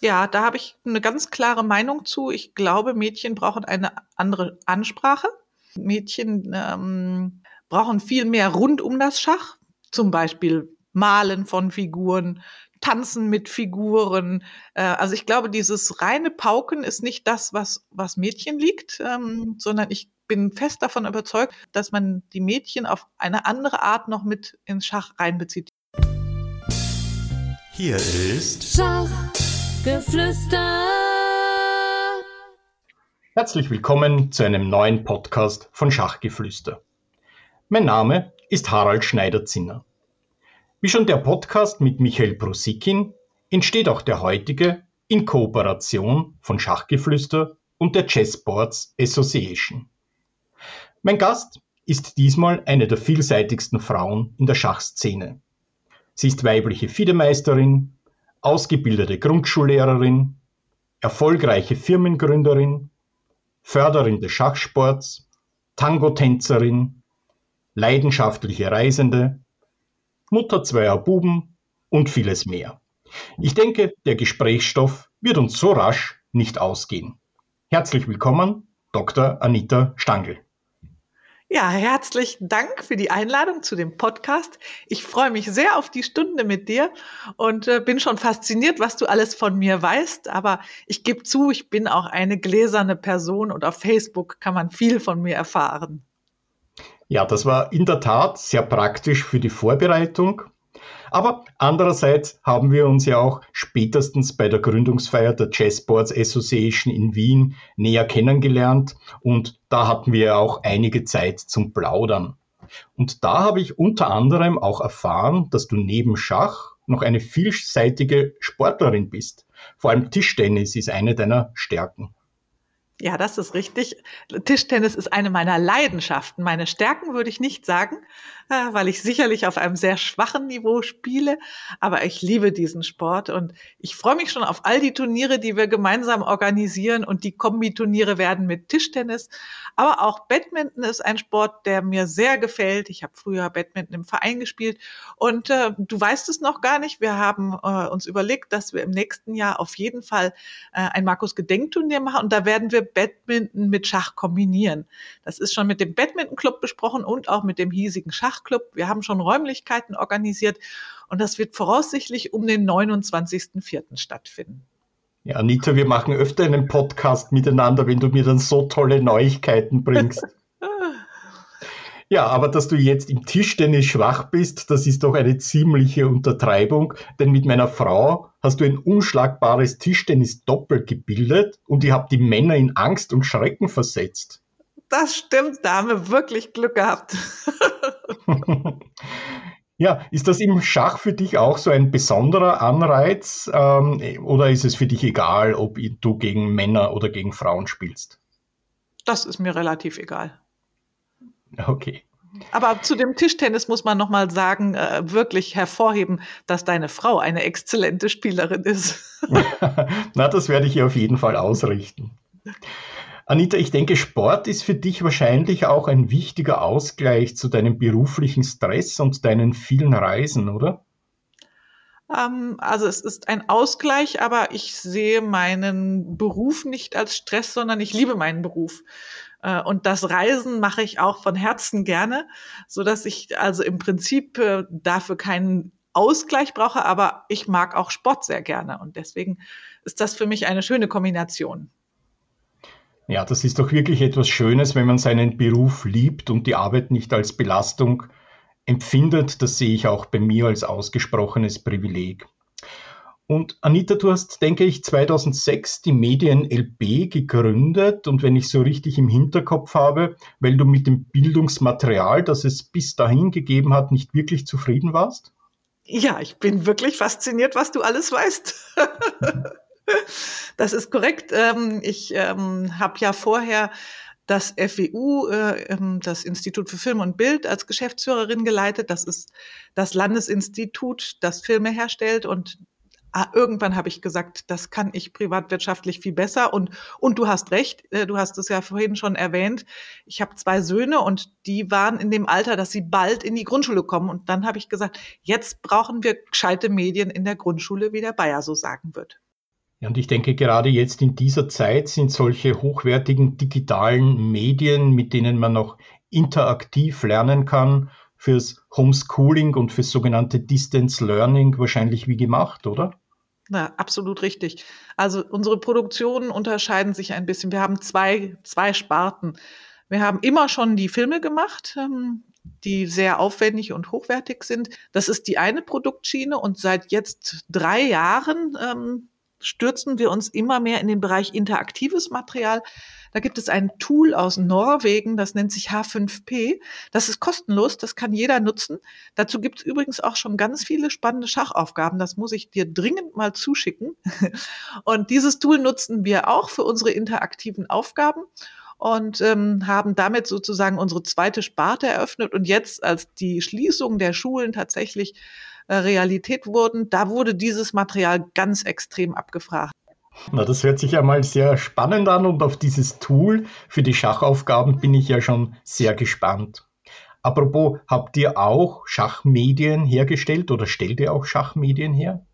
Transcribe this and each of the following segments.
Ja, da habe ich eine ganz klare Meinung zu. Ich glaube, Mädchen brauchen eine andere Ansprache. Mädchen ähm, brauchen viel mehr rund um das Schach, zum Beispiel Malen von Figuren, Tanzen mit Figuren. Äh, also ich glaube, dieses reine Pauken ist nicht das, was, was Mädchen liegt, ähm, sondern ich bin fest davon überzeugt, dass man die Mädchen auf eine andere Art noch mit ins Schach reinbezieht. Hier ist Schachgeflüster. Herzlich willkommen zu einem neuen Podcast von Schachgeflüster. Mein Name ist Harald Schneider-Zinner. Wie schon der Podcast mit Michael Prosikin entsteht auch der heutige in Kooperation von Schachgeflüster und der Chessboards Association. Mein Gast ist diesmal eine der vielseitigsten Frauen in der Schachszene. Sie ist weibliche FIDE-Meisterin, ausgebildete Grundschullehrerin, erfolgreiche Firmengründerin, Förderin des Schachsports, Tango-Tänzerin, leidenschaftliche Reisende, Mutter zweier Buben und vieles mehr. Ich denke, der Gesprächsstoff wird uns so rasch nicht ausgehen. Herzlich willkommen, Dr. Anita Stangl. Ja, herzlichen Dank für die Einladung zu dem Podcast. Ich freue mich sehr auf die Stunde mit dir und äh, bin schon fasziniert, was du alles von mir weißt. Aber ich gebe zu, ich bin auch eine gläserne Person und auf Facebook kann man viel von mir erfahren. Ja, das war in der Tat sehr praktisch für die Vorbereitung. Aber andererseits haben wir uns ja auch spätestens bei der Gründungsfeier der Chessboards Association in Wien näher kennengelernt und da hatten wir auch einige Zeit zum Plaudern. Und da habe ich unter anderem auch erfahren, dass du neben Schach noch eine vielseitige Sportlerin bist. Vor allem Tischtennis ist eine deiner Stärken. Ja, das ist richtig. Tischtennis ist eine meiner Leidenschaften. Meine Stärken würde ich nicht sagen, äh, weil ich sicherlich auf einem sehr schwachen Niveau spiele. Aber ich liebe diesen Sport und ich freue mich schon auf all die Turniere, die wir gemeinsam organisieren. Und die Kombiturniere werden mit Tischtennis. Aber auch Badminton ist ein Sport, der mir sehr gefällt. Ich habe früher Badminton im Verein gespielt. Und äh, du weißt es noch gar nicht. Wir haben äh, uns überlegt, dass wir im nächsten Jahr auf jeden Fall äh, ein Markus-Gedenkturnier machen. Und da werden wir Badminton mit Schach kombinieren. Das ist schon mit dem Badminton-Club besprochen und auch mit dem hiesigen Schachclub. Wir haben schon Räumlichkeiten organisiert und das wird voraussichtlich um den 29.04. stattfinden. Ja, Anita, wir machen öfter einen Podcast miteinander, wenn du mir dann so tolle Neuigkeiten bringst. Ja, aber dass du jetzt im Tischtennis schwach bist, das ist doch eine ziemliche Untertreibung, denn mit meiner Frau hast du ein unschlagbares Tischtennis-Doppel gebildet und ihr habt die Männer in Angst und Schrecken versetzt. Das stimmt, da haben wir wirklich Glück gehabt. ja, ist das im Schach für dich auch so ein besonderer Anreiz ähm, oder ist es für dich egal, ob du gegen Männer oder gegen Frauen spielst? Das ist mir relativ egal. Okay. Aber zu dem Tischtennis muss man nochmal sagen, äh, wirklich hervorheben, dass deine Frau eine exzellente Spielerin ist. Na, das werde ich ihr auf jeden Fall ausrichten. Anita, ich denke, Sport ist für dich wahrscheinlich auch ein wichtiger Ausgleich zu deinem beruflichen Stress und deinen vielen Reisen, oder? Ähm, also es ist ein Ausgleich, aber ich sehe meinen Beruf nicht als Stress, sondern ich liebe meinen Beruf. Äh, und das Reisen mache ich auch von Herzen gerne, so dass ich also im Prinzip äh, dafür keinen Ausgleich brauche, aber ich mag auch Sport sehr gerne und deswegen ist das für mich eine schöne Kombination. Ja, das ist doch wirklich etwas Schönes, wenn man seinen Beruf liebt und die Arbeit nicht als Belastung empfindet. Das sehe ich auch bei mir als ausgesprochenes Privileg. Und Anita, du hast, denke ich, 2006 die Medien LB gegründet und wenn ich so richtig im Hinterkopf habe, weil du mit dem Bildungsmaterial, das es bis dahin gegeben hat, nicht wirklich zufrieden warst? Ja, ich bin wirklich fasziniert, was du alles weißt. das ist korrekt. Ähm, ich ähm, habe ja vorher das FWU, äh, ähm, das Institut für Film und Bild, als Geschäftsführerin geleitet. Das ist das Landesinstitut, das Filme herstellt und ah, irgendwann habe ich gesagt, das kann ich privatwirtschaftlich viel besser. Und, und du hast recht, äh, du hast es ja vorhin schon erwähnt. Ich habe zwei Söhne und die waren in dem Alter, dass sie bald in die Grundschule kommen. Und dann habe ich gesagt, jetzt brauchen wir gescheite Medien in der Grundschule, wie der Bayer so sagen wird. Ja, und ich denke, gerade jetzt in dieser Zeit sind solche hochwertigen digitalen Medien, mit denen man noch interaktiv lernen kann, fürs Homeschooling und fürs sogenannte Distance Learning wahrscheinlich wie gemacht, oder? Na, absolut richtig. Also unsere Produktionen unterscheiden sich ein bisschen. Wir haben zwei, zwei Sparten. Wir haben immer schon die Filme gemacht, ähm, die sehr aufwendig und hochwertig sind. Das ist die eine Produktschiene und seit jetzt drei Jahren ähm, stürzen wir uns immer mehr in den Bereich interaktives Material. Da gibt es ein Tool aus Norwegen, das nennt sich H5P. Das ist kostenlos, das kann jeder nutzen. Dazu gibt es übrigens auch schon ganz viele spannende Schachaufgaben. Das muss ich dir dringend mal zuschicken. Und dieses Tool nutzen wir auch für unsere interaktiven Aufgaben und ähm, haben damit sozusagen unsere zweite Sparte eröffnet. Und jetzt, als die Schließung der Schulen tatsächlich äh, Realität wurden, da wurde dieses Material ganz extrem abgefragt. Na, das hört sich ja mal sehr spannend an und auf dieses Tool für die Schachaufgaben bin ich ja schon sehr gespannt. Apropos, habt ihr auch Schachmedien hergestellt oder stellt ihr auch Schachmedien her?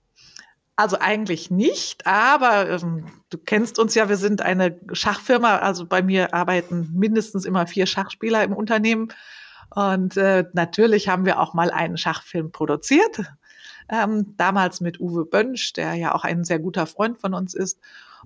Also eigentlich nicht, aber ähm, du kennst uns ja, wir sind eine Schachfirma. Also bei mir arbeiten mindestens immer vier Schachspieler im Unternehmen. Und äh, natürlich haben wir auch mal einen Schachfilm produziert. Ähm, damals mit Uwe Bönsch, der ja auch ein sehr guter Freund von uns ist.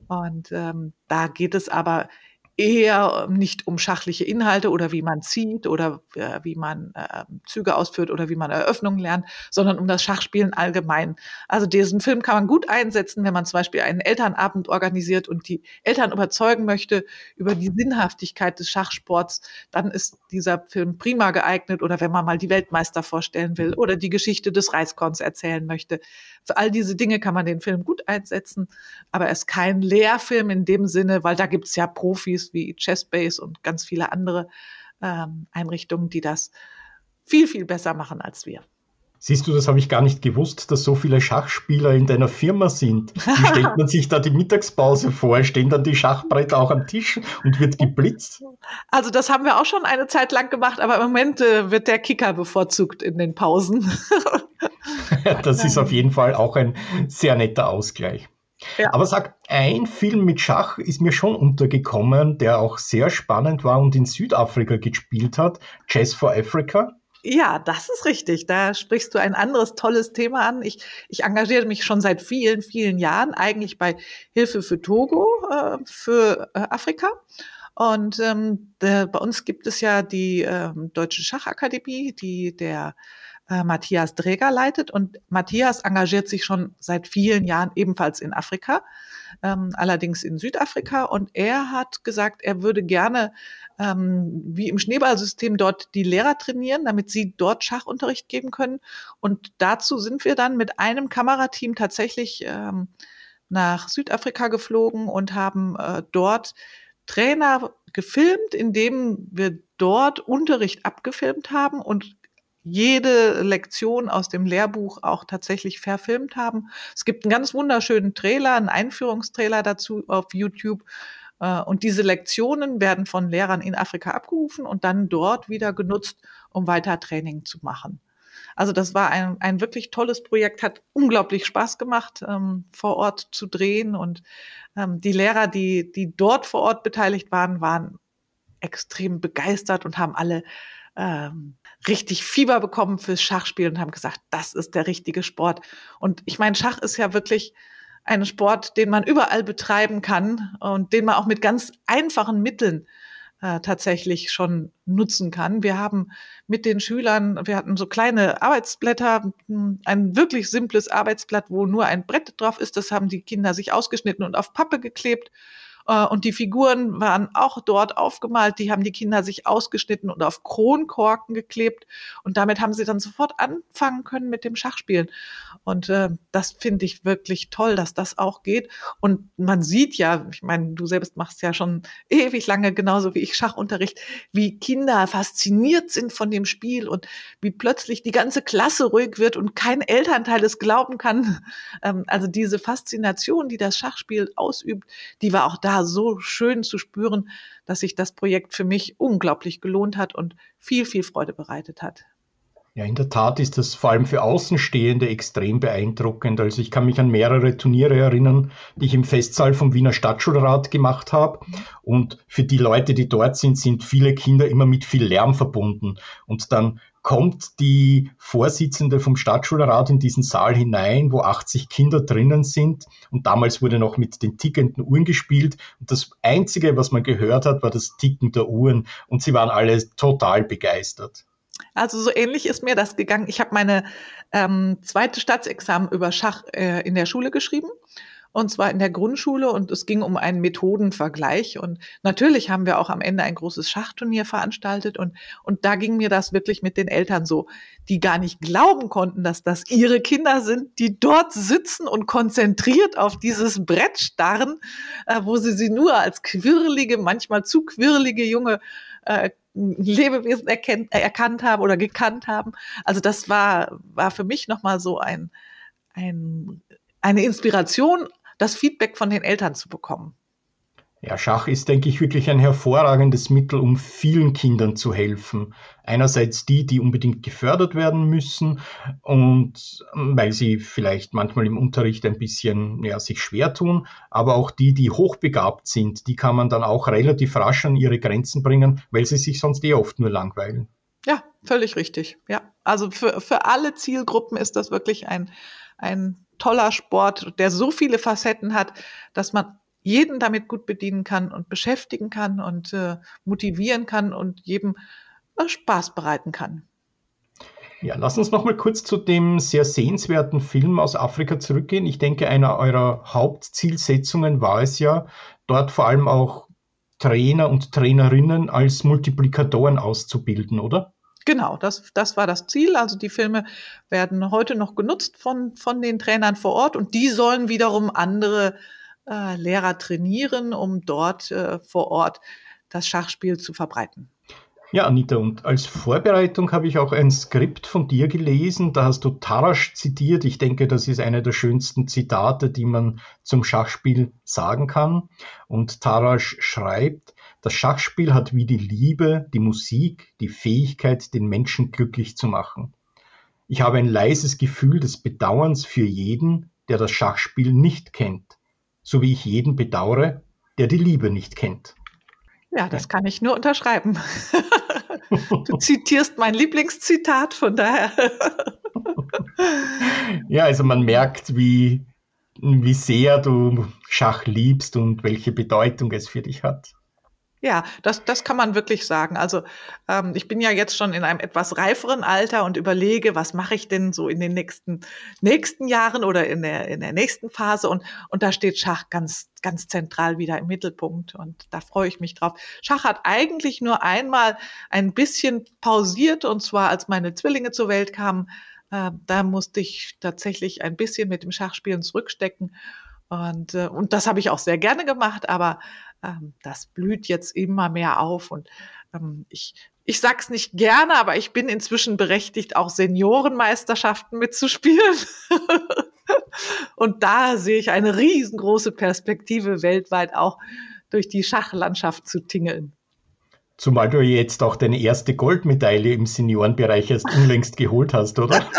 Und ähm, da geht es aber eher nicht um schachliche Inhalte oder wie man zieht oder äh, wie man äh, Züge ausführt oder wie man Eröffnungen lernt, sondern um das Schachspielen allgemein. Also diesen Film kann man gut einsetzen, wenn man zum Beispiel einen Elternabend organisiert und die Eltern überzeugen möchte über die Sinnhaftigkeit des Schachsports, dann ist dieser Film prima geeignet oder wenn man mal die Weltmeister vorstellen will oder die Geschichte des Reiskorns erzählen möchte. Für all diese Dinge kann man den Film gut einsetzen, aber er ist kein Lehrfilm in dem Sinne, weil da gibt es ja Profis wie Chessbase und ganz viele andere ähm, Einrichtungen, die das viel, viel besser machen als wir. Siehst du, das habe ich gar nicht gewusst, dass so viele Schachspieler in deiner Firma sind. Wie stellt man sich da die Mittagspause vor? Stehen dann die Schachbretter auch am Tisch und wird geblitzt? Also das haben wir auch schon eine Zeit lang gemacht, aber im Moment äh, wird der Kicker bevorzugt in den Pausen. das ist auf jeden Fall auch ein sehr netter Ausgleich. Ja. Aber sag, ein Film mit Schach ist mir schon untergekommen, der auch sehr spannend war und in Südafrika gespielt hat, Chess for Africa. Ja, das ist richtig. Da sprichst du ein anderes tolles Thema an. Ich, ich engagiere mich schon seit vielen, vielen Jahren eigentlich bei Hilfe für Togo, äh, für äh, Afrika. Und ähm, der, bei uns gibt es ja die ähm, Deutsche Schachakademie, die der äh, Matthias Dräger leitet. Und Matthias engagiert sich schon seit vielen Jahren ebenfalls in Afrika, ähm, allerdings in Südafrika. Und er hat gesagt, er würde gerne ähm, wie im Schneeballsystem dort die Lehrer trainieren, damit sie dort Schachunterricht geben können. Und dazu sind wir dann mit einem Kamerateam tatsächlich ähm, nach Südafrika geflogen und haben äh, dort Trainer gefilmt, indem wir dort Unterricht abgefilmt haben und jede Lektion aus dem Lehrbuch auch tatsächlich verfilmt haben. Es gibt einen ganz wunderschönen Trailer, einen Einführungstrailer dazu auf YouTube. Äh, und diese Lektionen werden von Lehrern in Afrika abgerufen und dann dort wieder genutzt, um weiter Training zu machen. Also das war ein, ein wirklich tolles Projekt, hat unglaublich Spaß gemacht, ähm, vor Ort zu drehen. Und ähm, die Lehrer, die, die dort vor Ort beteiligt waren, waren extrem begeistert und haben alle ähm, richtig Fieber bekommen fürs Schachspiel und haben gesagt, das ist der richtige Sport. Und ich meine, Schach ist ja wirklich ein Sport, den man überall betreiben kann und den man auch mit ganz einfachen Mitteln äh, tatsächlich schon nutzen kann. Wir haben mit den Schülern, wir hatten so kleine Arbeitsblätter, hm, ein wirklich simples Arbeitsblatt, wo nur ein Brett drauf ist. Das haben die Kinder sich ausgeschnitten und auf Pappe geklebt und die Figuren waren auch dort aufgemalt. Die haben die Kinder sich ausgeschnitten und auf Kronkorken geklebt. Und damit haben sie dann sofort anfangen können mit dem Schachspielen. Und äh, das finde ich wirklich toll, dass das auch geht. Und man sieht ja, ich meine, du selbst machst ja schon ewig lange, genauso wie ich Schachunterricht, wie Kinder fasziniert sind von dem Spiel und wie plötzlich die ganze Klasse ruhig wird und kein Elternteil es glauben kann. Ähm, also diese Faszination, die das Schachspiel ausübt, die war auch da so schön zu spüren, dass sich das Projekt für mich unglaublich gelohnt hat und viel, viel Freude bereitet hat. Ja, in der Tat ist das vor allem für Außenstehende extrem beeindruckend. Also ich kann mich an mehrere Turniere erinnern, die ich im Festsaal vom Wiener Stadtschulrat gemacht habe. Und für die Leute, die dort sind, sind viele Kinder immer mit viel Lärm verbunden. Und dann kommt die Vorsitzende vom Stadtschulrat in diesen Saal hinein, wo 80 Kinder drinnen sind. Und damals wurde noch mit den tickenden Uhren gespielt. Und das Einzige, was man gehört hat, war das Ticken der Uhren. Und sie waren alle total begeistert. Also so ähnlich ist mir das gegangen. Ich habe meine ähm, zweite Staatsexamen über Schach äh, in der Schule geschrieben und zwar in der Grundschule und es ging um einen Methodenvergleich und natürlich haben wir auch am Ende ein großes Schachturnier veranstaltet und und da ging mir das wirklich mit den Eltern so, die gar nicht glauben konnten, dass das ihre Kinder sind, die dort sitzen und konzentriert auf dieses Brett starren, äh, wo sie sie nur als quirlige, manchmal zu quirlige junge äh, Lebewesen erkennt, erkannt haben oder gekannt haben. Also das war, war für mich nochmal so ein, ein, eine Inspiration, das Feedback von den Eltern zu bekommen. Ja, Schach ist, denke ich, wirklich ein hervorragendes Mittel, um vielen Kindern zu helfen. Einerseits die, die unbedingt gefördert werden müssen und ähm, weil sie vielleicht manchmal im Unterricht ein bisschen ja, sich schwer tun, aber auch die, die hochbegabt sind, die kann man dann auch relativ rasch an ihre Grenzen bringen, weil sie sich sonst eh oft nur langweilen. Ja, völlig richtig. Ja, also für, für alle Zielgruppen ist das wirklich ein, ein toller Sport, der so viele Facetten hat, dass man jeden damit gut bedienen kann und beschäftigen kann und äh, motivieren kann und jedem äh, Spaß bereiten kann. Ja, lass uns noch mal kurz zu dem sehr sehenswerten Film aus Afrika zurückgehen. Ich denke, einer eurer Hauptzielsetzungen war es ja, dort vor allem auch Trainer und Trainerinnen als Multiplikatoren auszubilden, oder? Genau, das, das war das Ziel. Also die Filme werden heute noch genutzt von, von den Trainern vor Ort und die sollen wiederum andere äh, Lehrer trainieren, um dort äh, vor Ort das Schachspiel zu verbreiten. Ja, Anita, und als Vorbereitung habe ich auch ein Skript von dir gelesen. Da hast du Tarasch zitiert. Ich denke, das ist eine der schönsten Zitate, die man zum Schachspiel sagen kann. Und Tarasch schreibt, das Schachspiel hat wie die Liebe, die Musik, die Fähigkeit, den Menschen glücklich zu machen. Ich habe ein leises Gefühl des Bedauerns für jeden, der das Schachspiel nicht kennt so wie ich jeden bedauere, der die Liebe nicht kennt. Ja, das kann ich nur unterschreiben. du zitierst mein Lieblingszitat, von daher. ja, also man merkt, wie, wie sehr du Schach liebst und welche Bedeutung es für dich hat. Ja, das, das kann man wirklich sagen. Also ähm, ich bin ja jetzt schon in einem etwas reiferen Alter und überlege, was mache ich denn so in den nächsten, nächsten Jahren oder in der, in der nächsten Phase. Und, und da steht Schach ganz, ganz zentral wieder im Mittelpunkt. Und da freue ich mich drauf. Schach hat eigentlich nur einmal ein bisschen pausiert, und zwar als meine Zwillinge zur Welt kamen. Äh, da musste ich tatsächlich ein bisschen mit dem Schachspielen zurückstecken. Und, äh, und das habe ich auch sehr gerne gemacht, aber ähm, das blüht jetzt immer mehr auf. Und ähm, ich, ich sag's nicht gerne, aber ich bin inzwischen berechtigt, auch Seniorenmeisterschaften mitzuspielen. und da sehe ich eine riesengroße Perspektive weltweit auch durch die Schachlandschaft zu tingeln. Zumal du jetzt auch deine erste Goldmedaille im Seniorenbereich erst unlängst geholt hast, oder?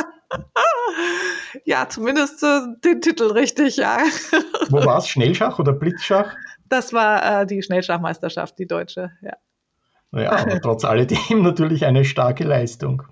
ja, zumindest äh, den Titel richtig, ja. Wo war es? Schnellschach oder Blitzschach? Das war äh, die Schnellschachmeisterschaft, die deutsche, ja. Ja, aber trotz alledem natürlich eine starke Leistung.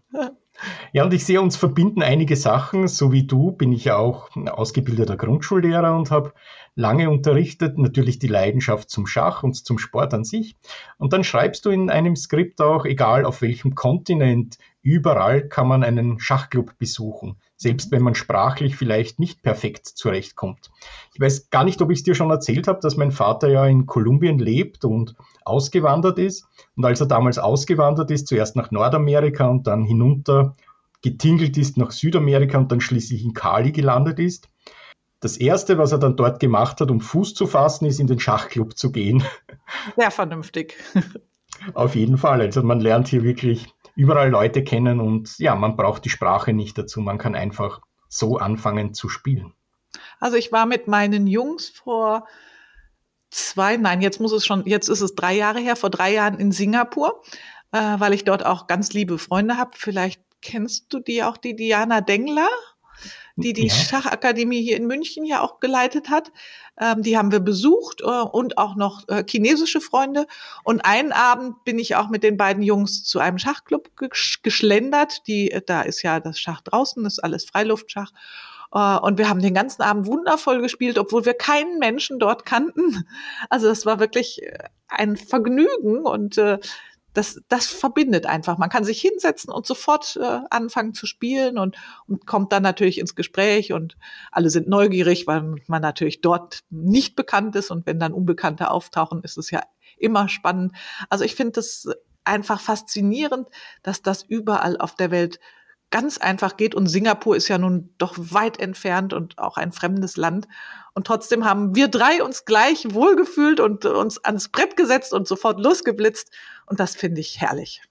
Ja, und ich sehe, uns verbinden einige Sachen. So wie du bin ich ja auch ausgebildeter Grundschullehrer und habe lange unterrichtet, natürlich die Leidenschaft zum Schach und zum Sport an sich. Und dann schreibst du in einem Skript auch, egal auf welchem Kontinent, überall kann man einen Schachclub besuchen selbst wenn man sprachlich vielleicht nicht perfekt zurechtkommt. Ich weiß gar nicht, ob ich es dir schon erzählt habe, dass mein Vater ja in Kolumbien lebt und ausgewandert ist. Und als er damals ausgewandert ist, zuerst nach Nordamerika und dann hinunter getingelt ist nach Südamerika und dann schließlich in Cali gelandet ist. Das erste, was er dann dort gemacht hat, um Fuß zu fassen, ist in den Schachclub zu gehen. Sehr vernünftig. Auf jeden Fall. Also man lernt hier wirklich überall Leute kennen und ja, man braucht die Sprache nicht dazu. Man kann einfach so anfangen zu spielen. Also ich war mit meinen Jungs vor zwei, nein, jetzt muss es schon, jetzt ist es drei Jahre her, vor drei Jahren in Singapur, äh, weil ich dort auch ganz liebe Freunde habe. Vielleicht kennst du die auch, die Diana Dengler? Die die ja. Schachakademie hier in München ja auch geleitet hat. Ähm, die haben wir besucht äh, und auch noch äh, chinesische Freunde. Und einen Abend bin ich auch mit den beiden Jungs zu einem Schachclub geschlendert. Die, äh, da ist ja das Schach draußen, das ist alles Freiluftschach. Uh, und wir haben den ganzen Abend wundervoll gespielt, obwohl wir keinen Menschen dort kannten. Also das war wirklich äh, ein Vergnügen und äh, das, das verbindet einfach. Man kann sich hinsetzen und sofort äh, anfangen zu spielen und, und kommt dann natürlich ins Gespräch und alle sind neugierig, weil man natürlich dort nicht bekannt ist und wenn dann Unbekannte auftauchen, ist es ja immer spannend. Also ich finde das einfach faszinierend, dass das überall auf der Welt ganz einfach geht. Und Singapur ist ja nun doch weit entfernt und auch ein fremdes Land. Und trotzdem haben wir drei uns gleich wohlgefühlt und uns ans Brett gesetzt und sofort losgeblitzt. Und das finde ich herrlich.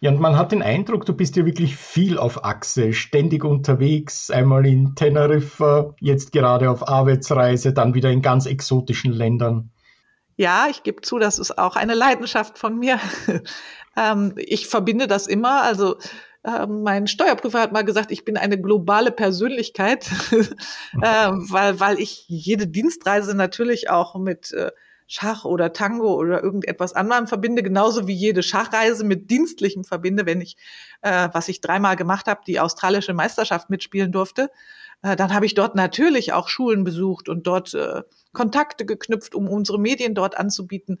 Ja, und man hat den Eindruck, du bist ja wirklich viel auf Achse, ständig unterwegs, einmal in Teneriffa, jetzt gerade auf Arbeitsreise, dann wieder in ganz exotischen Ländern. Ja, ich gebe zu, das ist auch eine Leidenschaft von mir. ähm, ich verbinde das immer. Also äh, mein Steuerprüfer hat mal gesagt, ich bin eine globale Persönlichkeit, äh, weil, weil ich jede Dienstreise natürlich auch mit äh, Schach oder Tango oder irgendetwas anderem verbinde, genauso wie jede Schachreise mit Dienstlichem verbinde, wenn ich, äh, was ich dreimal gemacht habe, die australische Meisterschaft mitspielen durfte. Äh, dann habe ich dort natürlich auch Schulen besucht und dort äh, Kontakte geknüpft, um unsere Medien dort anzubieten.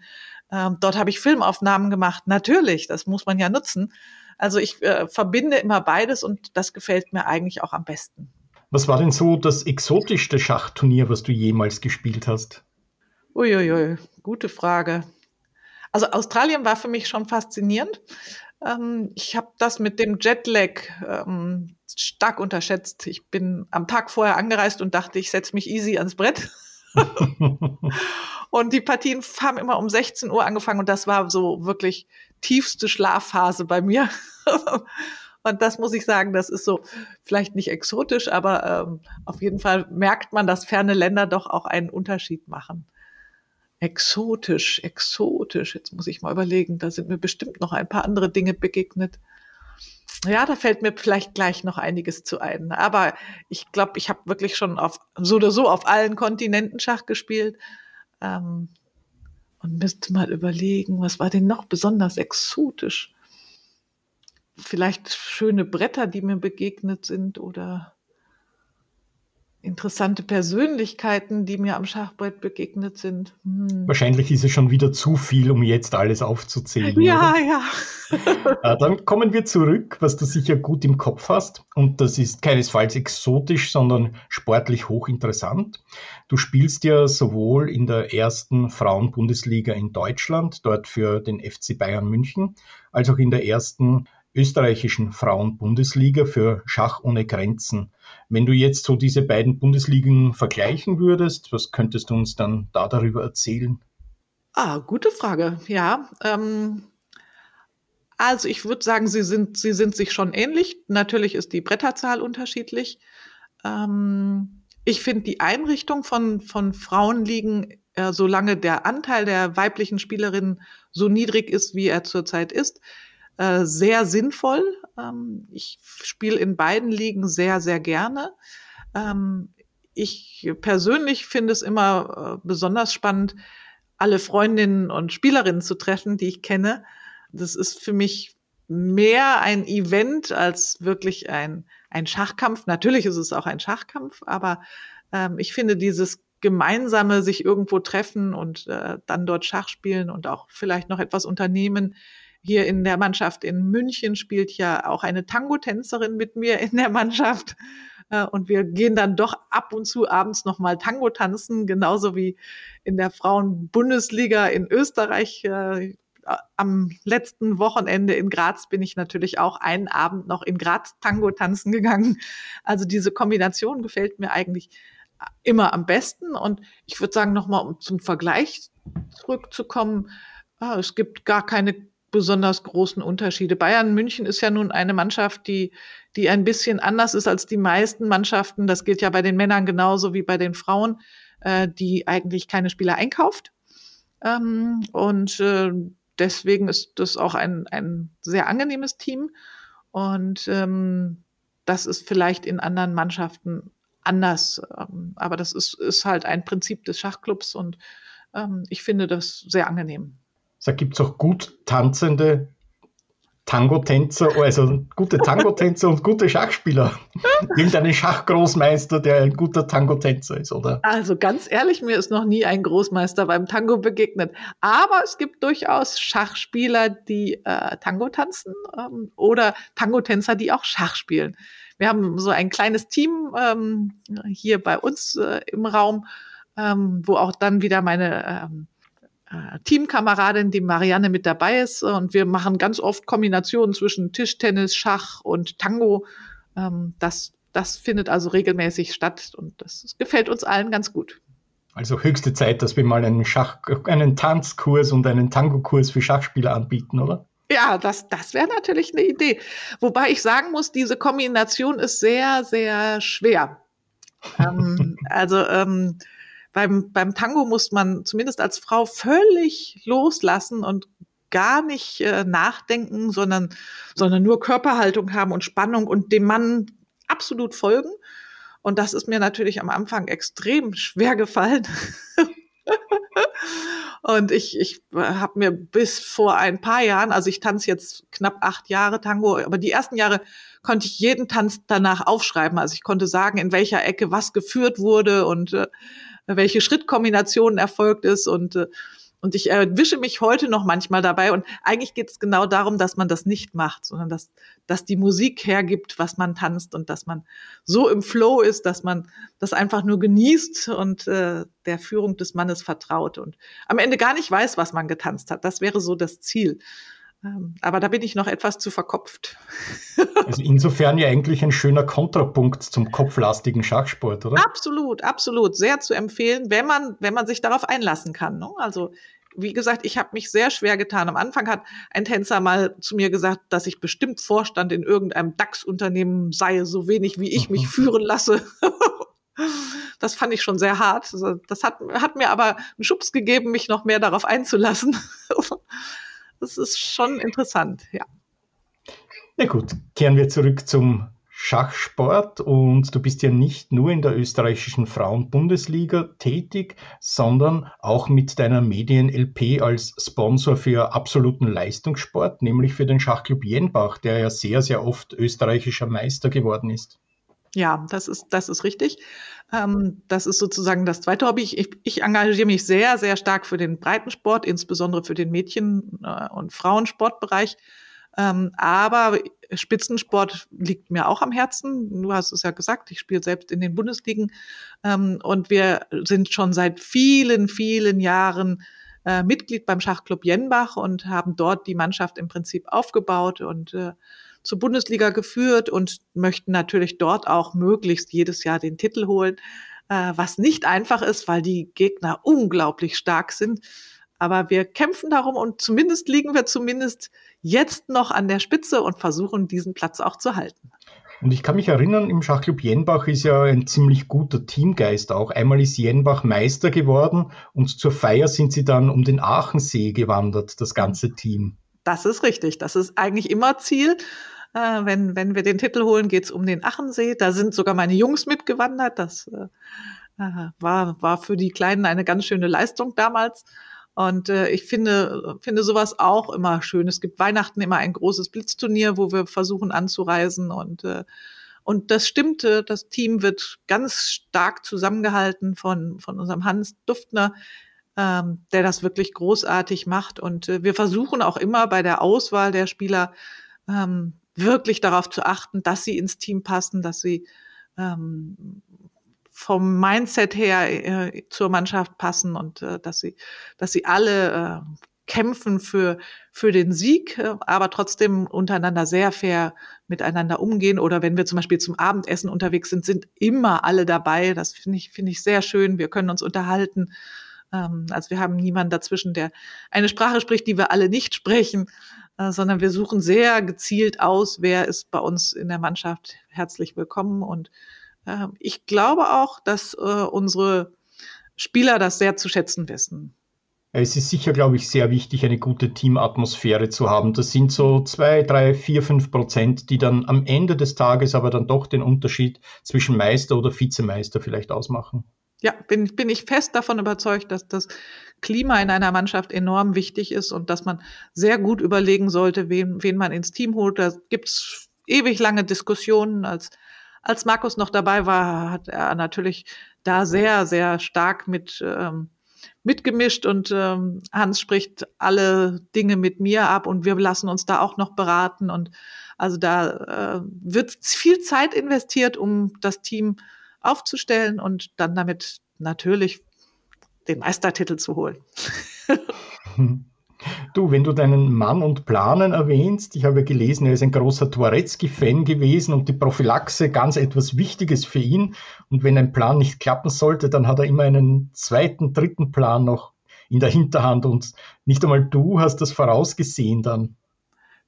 Ähm, dort habe ich Filmaufnahmen gemacht. Natürlich, das muss man ja nutzen. Also ich äh, verbinde immer beides und das gefällt mir eigentlich auch am besten. Was war denn so das exotischste Schachturnier, was du jemals gespielt hast? Uiuiui, gute Frage. Also Australien war für mich schon faszinierend. Ähm, ich habe das mit dem Jetlag ähm, stark unterschätzt. Ich bin am Tag vorher angereist und dachte, ich setze mich easy ans Brett. und die Partien haben immer um 16 Uhr angefangen und das war so wirklich tiefste Schlafphase bei mir. und das muss ich sagen, das ist so vielleicht nicht exotisch, aber ähm, auf jeden Fall merkt man, dass ferne Länder doch auch einen Unterschied machen. Exotisch, exotisch. Jetzt muss ich mal überlegen, da sind mir bestimmt noch ein paar andere Dinge begegnet. Ja, da fällt mir vielleicht gleich noch einiges zu ein. Aber ich glaube, ich habe wirklich schon auf so oder so auf allen Kontinenten Schach gespielt. Ähm, und müsste mal überlegen, was war denn noch besonders exotisch? Vielleicht schöne Bretter, die mir begegnet sind oder interessante Persönlichkeiten, die mir am Schachbrett begegnet sind. Hm. Wahrscheinlich ist es schon wieder zu viel, um jetzt alles aufzuzählen. Ja, oder? ja. Äh, dann kommen wir zurück, was du sicher gut im Kopf hast. Und das ist keinesfalls exotisch, sondern sportlich hochinteressant. Du spielst ja sowohl in der ersten Frauenbundesliga in Deutschland, dort für den FC Bayern München, als auch in der ersten österreichischen Frauenbundesliga für Schach ohne Grenzen. Wenn du jetzt so diese beiden Bundesligen vergleichen würdest, was könntest du uns dann da darüber erzählen? Ah, gute Frage. Ja, ähm, also ich würde sagen, sie sind, sie sind sich schon ähnlich. Natürlich ist die Bretterzahl unterschiedlich. Ähm, ich finde die Einrichtung von, von Frauenligen, äh, solange der Anteil der weiblichen Spielerinnen so niedrig ist, wie er zurzeit ist, äh, sehr sinnvoll. Ähm, ich spiele in beiden Ligen sehr, sehr gerne. Ähm, ich persönlich finde es immer äh, besonders spannend, alle Freundinnen und Spielerinnen zu treffen, die ich kenne. Das ist für mich mehr ein Event als wirklich ein, ein Schachkampf. Natürlich ist es auch ein Schachkampf, aber ähm, ich finde dieses gemeinsame sich irgendwo treffen und äh, dann dort Schach spielen und auch vielleicht noch etwas unternehmen, hier in der Mannschaft in München spielt ja auch eine Tango-Tänzerin mit mir in der Mannschaft. Äh, und wir gehen dann doch ab und zu abends nochmal Tango tanzen, genauso wie in der Frauen-Bundesliga in Österreich. Äh, am letzten Wochenende in Graz bin ich natürlich auch einen Abend noch in Graz Tango tanzen gegangen. Also diese Kombination gefällt mir eigentlich immer am besten. Und ich würde sagen, nochmal um zum Vergleich zurückzukommen, ah, es gibt gar keine besonders großen Unterschiede. Bayern München ist ja nun eine Mannschaft, die, die ein bisschen anders ist als die meisten Mannschaften. Das gilt ja bei den Männern genauso wie bei den Frauen, äh, die eigentlich keine Spieler einkauft. Ähm, und äh, deswegen ist das auch ein, ein sehr angenehmes Team. Und ähm, das ist vielleicht in anderen Mannschaften anders. Ähm, aber das ist, ist halt ein Prinzip des Schachclubs und ähm, ich finde das sehr angenehm. Da gibt es auch gut tanzende Tango-Tänzer, also gute Tango-Tänzer und gute Schachspieler. Irgendeinen Schachgroßmeister, der ein guter Tango-Tänzer ist, oder? Also ganz ehrlich, mir ist noch nie ein Großmeister beim Tango begegnet. Aber es gibt durchaus Schachspieler, die äh, Tango tanzen ähm, oder Tango-Tänzer, die auch Schach spielen. Wir haben so ein kleines Team ähm, hier bei uns äh, im Raum, ähm, wo auch dann wieder meine ähm, äh, Teamkameradin, die Marianne, mit dabei ist. Und wir machen ganz oft Kombinationen zwischen Tischtennis, Schach und Tango. Ähm, das, das findet also regelmäßig statt und das gefällt uns allen ganz gut. Also höchste Zeit, dass wir mal einen Schach, einen Tanzkurs und einen Tango-Kurs für Schachspieler anbieten, oder? Ja, das, das wäre natürlich eine Idee. Wobei ich sagen muss, diese Kombination ist sehr, sehr schwer. ähm, also ähm, beim, beim Tango muss man zumindest als Frau völlig loslassen und gar nicht äh, nachdenken, sondern, sondern nur Körperhaltung haben und Spannung und dem Mann absolut folgen. Und das ist mir natürlich am Anfang extrem schwer gefallen. und ich, ich habe mir bis vor ein paar Jahren, also ich tanze jetzt knapp acht Jahre Tango, aber die ersten Jahre konnte ich jeden Tanz danach aufschreiben. Also ich konnte sagen, in welcher Ecke was geführt wurde und äh, welche Schrittkombination erfolgt ist und äh, und ich erwische mich heute noch manchmal dabei. Und eigentlich geht es genau darum, dass man das nicht macht, sondern dass, dass die Musik hergibt, was man tanzt und dass man so im Flow ist, dass man das einfach nur genießt und äh, der Führung des Mannes vertraut und am Ende gar nicht weiß, was man getanzt hat. Das wäre so das Ziel. Ähm, aber da bin ich noch etwas zu verkopft. Also insofern ja eigentlich ein schöner Kontrapunkt zum kopflastigen Schachsport, oder? Absolut, absolut. Sehr zu empfehlen, wenn man, wenn man sich darauf einlassen kann. Ne? Also wie gesagt, ich habe mich sehr schwer getan. Am Anfang hat ein Tänzer mal zu mir gesagt, dass ich bestimmt Vorstand in irgendeinem DAX-Unternehmen sei, so wenig wie ich mich führen lasse. Das fand ich schon sehr hart. Also das hat, hat mir aber einen Schubs gegeben, mich noch mehr darauf einzulassen. Das ist schon interessant, ja. Na gut, kehren wir zurück zum Schachsport und du bist ja nicht nur in der österreichischen Frauenbundesliga tätig, sondern auch mit deiner Medien-LP als Sponsor für absoluten Leistungssport, nämlich für den Schachclub Jenbach, der ja sehr, sehr oft österreichischer Meister geworden ist. Ja, das ist, das ist richtig. Ähm, das ist sozusagen das zweite Hobby. Ich, ich engagiere mich sehr, sehr stark für den Breitensport, insbesondere für den Mädchen- äh, und Frauensportbereich. Ähm, aber Spitzensport liegt mir auch am Herzen. Du hast es ja gesagt, ich spiele selbst in den Bundesligen. Ähm, und wir sind schon seit vielen, vielen Jahren äh, Mitglied beim Schachclub Jenbach und haben dort die Mannschaft im Prinzip aufgebaut und äh, zur Bundesliga geführt und möchten natürlich dort auch möglichst jedes Jahr den Titel holen, äh, was nicht einfach ist, weil die Gegner unglaublich stark sind. Aber wir kämpfen darum und zumindest liegen wir zumindest jetzt noch an der Spitze und versuchen diesen Platz auch zu halten. Und ich kann mich erinnern, im Schachclub Jenbach ist ja ein ziemlich guter Teamgeist auch. Einmal ist Jenbach Meister geworden und zur Feier sind sie dann um den Aachensee gewandert, das ganze Team. Das ist richtig. Das ist eigentlich immer Ziel. Äh, wenn, wenn wir den Titel holen, geht es um den Achensee. Da sind sogar meine Jungs mitgewandert. Das äh, war, war für die Kleinen eine ganz schöne Leistung damals. Und äh, ich finde, finde sowas auch immer schön. Es gibt Weihnachten immer ein großes Blitzturnier, wo wir versuchen anzureisen. Und, äh, und das stimmte. Das Team wird ganz stark zusammengehalten von, von unserem Hans Duftner, ähm, der das wirklich großartig macht. Und äh, wir versuchen auch immer bei der Auswahl der Spieler ähm, wirklich darauf zu achten, dass sie ins Team passen, dass sie ähm, vom Mindset her äh, zur Mannschaft passen und äh, dass sie, dass sie alle äh, kämpfen für, für den Sieg, äh, aber trotzdem untereinander sehr fair miteinander umgehen. Oder wenn wir zum Beispiel zum Abendessen unterwegs sind, sind immer alle dabei. Das finde ich, finde ich sehr schön. Wir können uns unterhalten. Ähm, also wir haben niemanden dazwischen, der eine Sprache spricht, die wir alle nicht sprechen. Äh, sondern wir suchen sehr gezielt aus, wer ist bei uns in der Mannschaft herzlich willkommen. Und äh, ich glaube auch, dass äh, unsere Spieler das sehr zu schätzen wissen. Es ist sicher, glaube ich, sehr wichtig, eine gute Teamatmosphäre zu haben. Das sind so zwei, drei, vier, fünf Prozent, die dann am Ende des Tages aber dann doch den Unterschied zwischen Meister oder Vizemeister vielleicht ausmachen. Ja, bin, bin ich fest davon überzeugt, dass das Klima in einer Mannschaft enorm wichtig ist und dass man sehr gut überlegen sollte, wen, wen man ins Team holt. Da gibt's ewig lange Diskussionen. Als, als Markus noch dabei war, hat er natürlich da sehr, sehr stark mit ähm, mitgemischt und ähm, Hans spricht alle Dinge mit mir ab und wir lassen uns da auch noch beraten und also da äh, wird viel Zeit investiert, um das Team aufzustellen und dann damit natürlich den Meistertitel zu holen. Du, wenn du deinen Mann und Planen erwähnst, ich habe gelesen, er ist ein großer Tuaretzki-Fan gewesen und die Prophylaxe ganz etwas Wichtiges für ihn. Und wenn ein Plan nicht klappen sollte, dann hat er immer einen zweiten, dritten Plan noch in der Hinterhand und nicht einmal du hast das vorausgesehen dann.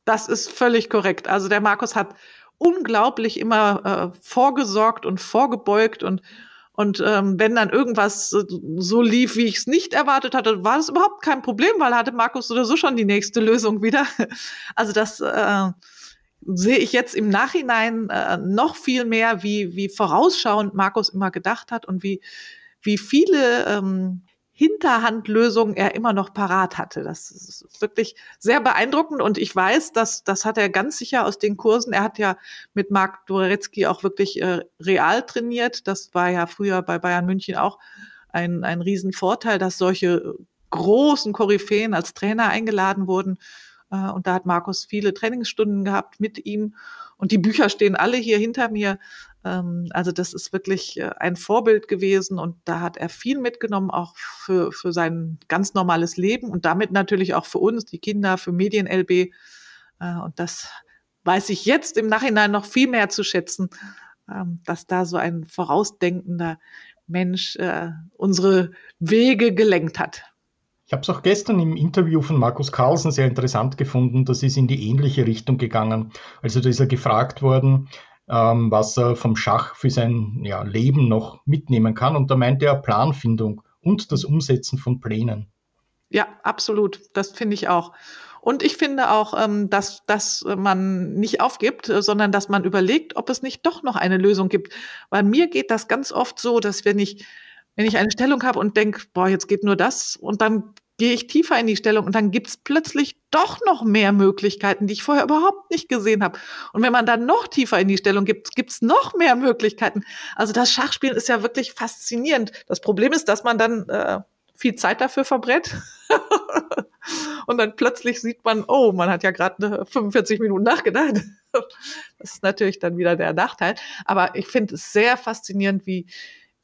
Das ist völlig korrekt. Also der Markus hat unglaublich immer äh, vorgesorgt und vorgebeugt und und ähm, wenn dann irgendwas so lief, wie ich es nicht erwartet hatte, war das überhaupt kein Problem, weil hatte Markus oder so schon die nächste Lösung wieder. Also das äh, sehe ich jetzt im Nachhinein äh, noch viel mehr, wie, wie vorausschauend Markus immer gedacht hat und wie, wie viele ähm, Hinterhandlösung er immer noch parat hatte. Das ist wirklich sehr beeindruckend und ich weiß, dass das hat er ganz sicher aus den Kursen. Er hat ja mit Marc Doretzky auch wirklich äh, real trainiert. Das war ja früher bei Bayern München auch ein, ein Riesenvorteil, dass solche großen Koryphäen als Trainer eingeladen wurden. Äh, und da hat Markus viele Trainingsstunden gehabt mit ihm. Und die Bücher stehen alle hier hinter mir. Ähm, also das ist wirklich äh, ein Vorbild gewesen und da hat er viel mitgenommen, auch für, für sein ganz normales Leben und damit natürlich auch für uns, die Kinder, für Medien-LB. Äh, und das weiß ich jetzt im Nachhinein noch viel mehr zu schätzen, ähm, dass da so ein vorausdenkender Mensch äh, unsere Wege gelenkt hat. Ich habe es auch gestern im Interview von Markus Carlsen sehr interessant gefunden. Das ist in die ähnliche Richtung gegangen. Also da ist er gefragt worden, ähm, was er vom Schach für sein ja, Leben noch mitnehmen kann. Und da meinte er Planfindung und das Umsetzen von Plänen. Ja, absolut. Das finde ich auch. Und ich finde auch, ähm, dass, dass man nicht aufgibt, sondern dass man überlegt, ob es nicht doch noch eine Lösung gibt. Weil mir geht das ganz oft so, dass wenn ich, wenn ich eine Stellung habe und denke, boah, jetzt geht nur das, und dann gehe ich tiefer in die Stellung und dann gibt's plötzlich doch noch mehr Möglichkeiten, die ich vorher überhaupt nicht gesehen habe. Und wenn man dann noch tiefer in die Stellung gibt, gibt's noch mehr Möglichkeiten. Also das Schachspielen ist ja wirklich faszinierend. Das Problem ist, dass man dann äh, viel Zeit dafür verbrennt. und dann plötzlich sieht man, oh, man hat ja gerade 45 Minuten nachgedacht. das ist natürlich dann wieder der Nachteil. Aber ich finde es sehr faszinierend, wie,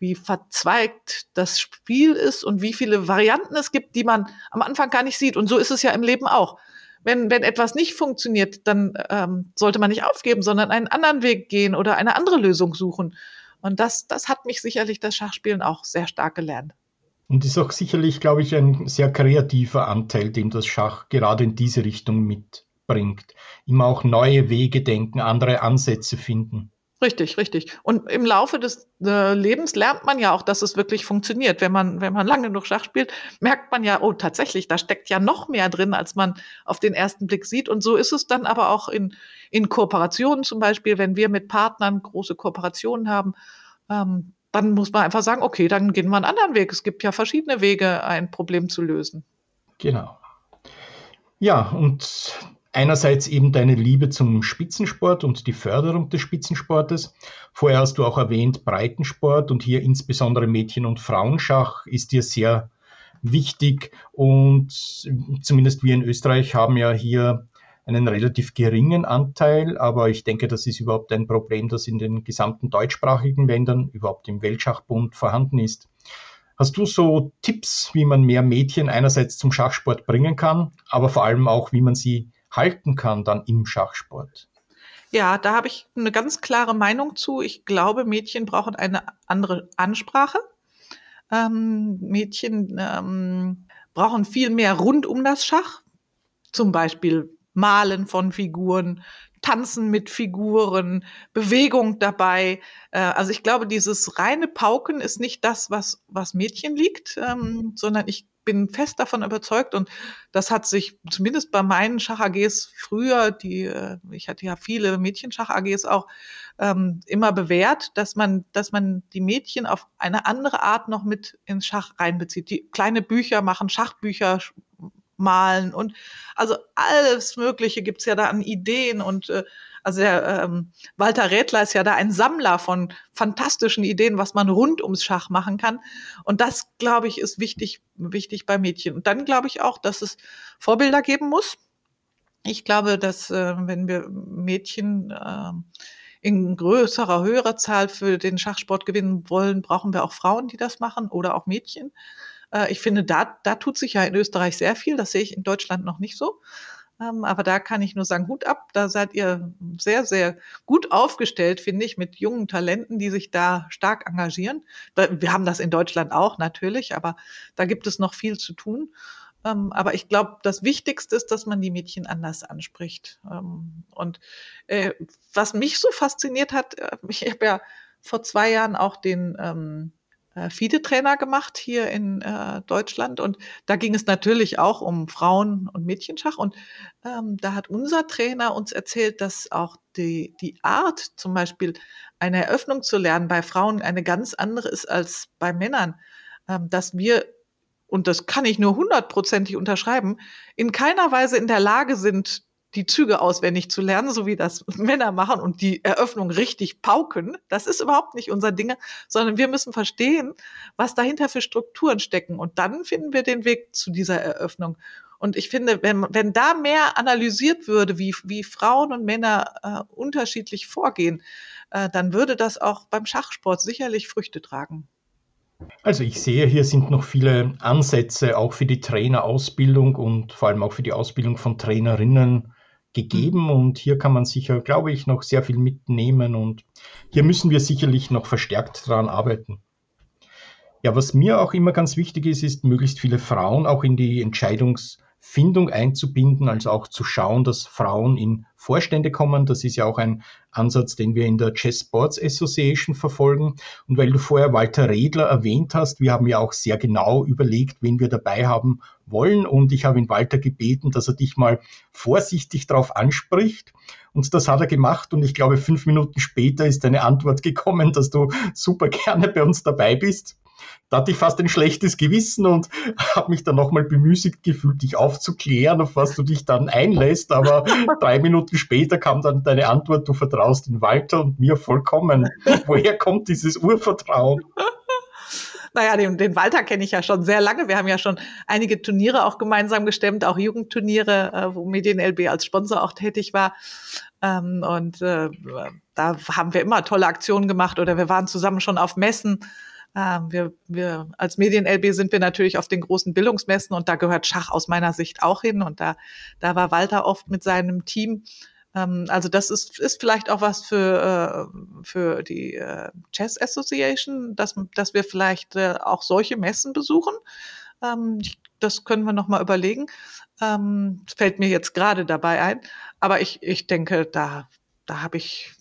wie verzweigt das Spiel ist und wie viele Varianten es gibt, die man am Anfang gar nicht sieht. Und so ist es ja im Leben auch. Wenn, wenn etwas nicht funktioniert, dann ähm, sollte man nicht aufgeben, sondern einen anderen Weg gehen oder eine andere Lösung suchen. Und das, das hat mich sicherlich das Schachspielen auch sehr stark gelernt. Und ist auch sicherlich, glaube ich, ein sehr kreativer Anteil, den das Schach gerade in diese Richtung mitbringt. Immer auch neue Wege denken, andere Ansätze finden. Richtig, richtig. Und im Laufe des äh, Lebens lernt man ja auch, dass es wirklich funktioniert. Wenn man, wenn man lange genug Schach spielt, merkt man ja, oh, tatsächlich, da steckt ja noch mehr drin, als man auf den ersten Blick sieht. Und so ist es dann aber auch in, in Kooperationen zum Beispiel, wenn wir mit Partnern große Kooperationen haben, ähm, dann muss man einfach sagen, okay, dann gehen wir einen anderen Weg. Es gibt ja verschiedene Wege, ein Problem zu lösen. Genau. Ja, und einerseits eben deine Liebe zum Spitzensport und die Förderung des Spitzensportes. Vorher hast du auch erwähnt, Breitensport und hier insbesondere Mädchen- und Frauenschach ist dir sehr wichtig und zumindest wir in Österreich haben ja hier einen relativ geringen Anteil, aber ich denke, das ist überhaupt ein Problem, das in den gesamten deutschsprachigen Ländern, überhaupt im Weltschachbund vorhanden ist. Hast du so Tipps, wie man mehr Mädchen einerseits zum Schachsport bringen kann, aber vor allem auch, wie man sie halten kann dann im Schachsport? Ja, da habe ich eine ganz klare Meinung zu. Ich glaube, Mädchen brauchen eine andere Ansprache. Ähm, Mädchen ähm, brauchen viel mehr rund um das Schach. Zum Beispiel Malen von Figuren, Tanzen mit Figuren, Bewegung dabei. Äh, also ich glaube, dieses reine Pauken ist nicht das, was, was Mädchen liegt, ähm, sondern ich bin fest davon überzeugt und das hat sich zumindest bei meinen Schach-AGs früher, die, äh, ich hatte ja viele Mädchenschach-AGs auch, ähm, immer bewährt, dass man, dass man die Mädchen auf eine andere Art noch mit ins Schach reinbezieht. Die kleine Bücher machen, Schachbücher malen und also alles Mögliche gibt's ja da an Ideen und äh, also der ähm, Walter Rädler ist ja da ein Sammler von fantastischen Ideen, was man rund ums Schach machen kann. Und das, glaube ich, ist wichtig, wichtig bei Mädchen. Und dann glaube ich auch, dass es Vorbilder geben muss. Ich glaube, dass äh, wenn wir Mädchen äh, in größerer, höherer Zahl für den Schachsport gewinnen wollen, brauchen wir auch Frauen, die das machen oder auch Mädchen. Äh, ich finde, da, da tut sich ja in Österreich sehr viel. Das sehe ich in Deutschland noch nicht so. Ähm, aber da kann ich nur sagen, Hut ab, da seid ihr sehr, sehr gut aufgestellt, finde ich, mit jungen Talenten, die sich da stark engagieren. Wir haben das in Deutschland auch natürlich, aber da gibt es noch viel zu tun. Ähm, aber ich glaube, das Wichtigste ist, dass man die Mädchen anders anspricht. Ähm, und äh, was mich so fasziniert hat, äh, ich habe ja vor zwei Jahren auch den äh, FIDE-Trainer gemacht hier in äh, Deutschland. Und da ging es natürlich auch um Frauen- und Mädchenschach und ähm, da hat unser Trainer uns erzählt, dass auch die, die Art zum Beispiel eine Eröffnung zu lernen bei Frauen eine ganz andere ist als bei Männern, ähm, dass wir und das kann ich nur hundertprozentig unterschreiben, in keiner Weise in der Lage sind, die Züge auswendig zu lernen, so wie das Männer machen und die Eröffnung richtig pauken. Das ist überhaupt nicht unser Ding, sondern wir müssen verstehen, was dahinter für Strukturen stecken. Und dann finden wir den Weg zu dieser Eröffnung. Und ich finde, wenn, wenn da mehr analysiert würde, wie, wie Frauen und Männer äh, unterschiedlich vorgehen, äh, dann würde das auch beim Schachsport sicherlich Früchte tragen. Also ich sehe, hier sind noch viele Ansätze auch für die Trainerausbildung und vor allem auch für die Ausbildung von Trainerinnen gegeben und hier kann man sicher, glaube ich, noch sehr viel mitnehmen und hier müssen wir sicherlich noch verstärkt daran arbeiten. Ja, was mir auch immer ganz wichtig ist, ist möglichst viele Frauen auch in die Entscheidungs- Findung einzubinden, also auch zu schauen, dass Frauen in Vorstände kommen. Das ist ja auch ein Ansatz, den wir in der Chess Sports Association verfolgen. Und weil du vorher Walter Redler erwähnt hast, wir haben ja auch sehr genau überlegt, wen wir dabei haben wollen. Und ich habe ihn Walter gebeten, dass er dich mal vorsichtig darauf anspricht. Und das hat er gemacht. Und ich glaube, fünf Minuten später ist eine Antwort gekommen, dass du super gerne bei uns dabei bist. Da hatte ich fast ein schlechtes Gewissen und habe mich dann nochmal bemüßigt gefühlt, dich aufzuklären, auf was du dich dann einlässt. Aber drei Minuten später kam dann deine Antwort, du vertraust in Walter und mir vollkommen. Woher kommt dieses Urvertrauen? Naja, den, den Walter kenne ich ja schon sehr lange. Wir haben ja schon einige Turniere auch gemeinsam gestemmt, auch Jugendturniere, äh, wo MedienLB als Sponsor auch tätig war. Ähm, und äh, da haben wir immer tolle Aktionen gemacht oder wir waren zusammen schon auf Messen. Ähm, wir, wir als Medien-LB sind wir natürlich auf den großen Bildungsmessen und da gehört Schach aus meiner Sicht auch hin und da, da war Walter oft mit seinem Team. Ähm, also das ist, ist vielleicht auch was für, äh, für die äh, Chess Association, dass, dass wir vielleicht äh, auch solche Messen besuchen. Ähm, das können wir nochmal überlegen. Ähm, fällt mir jetzt gerade dabei ein. Aber ich, ich denke, da, da habe ich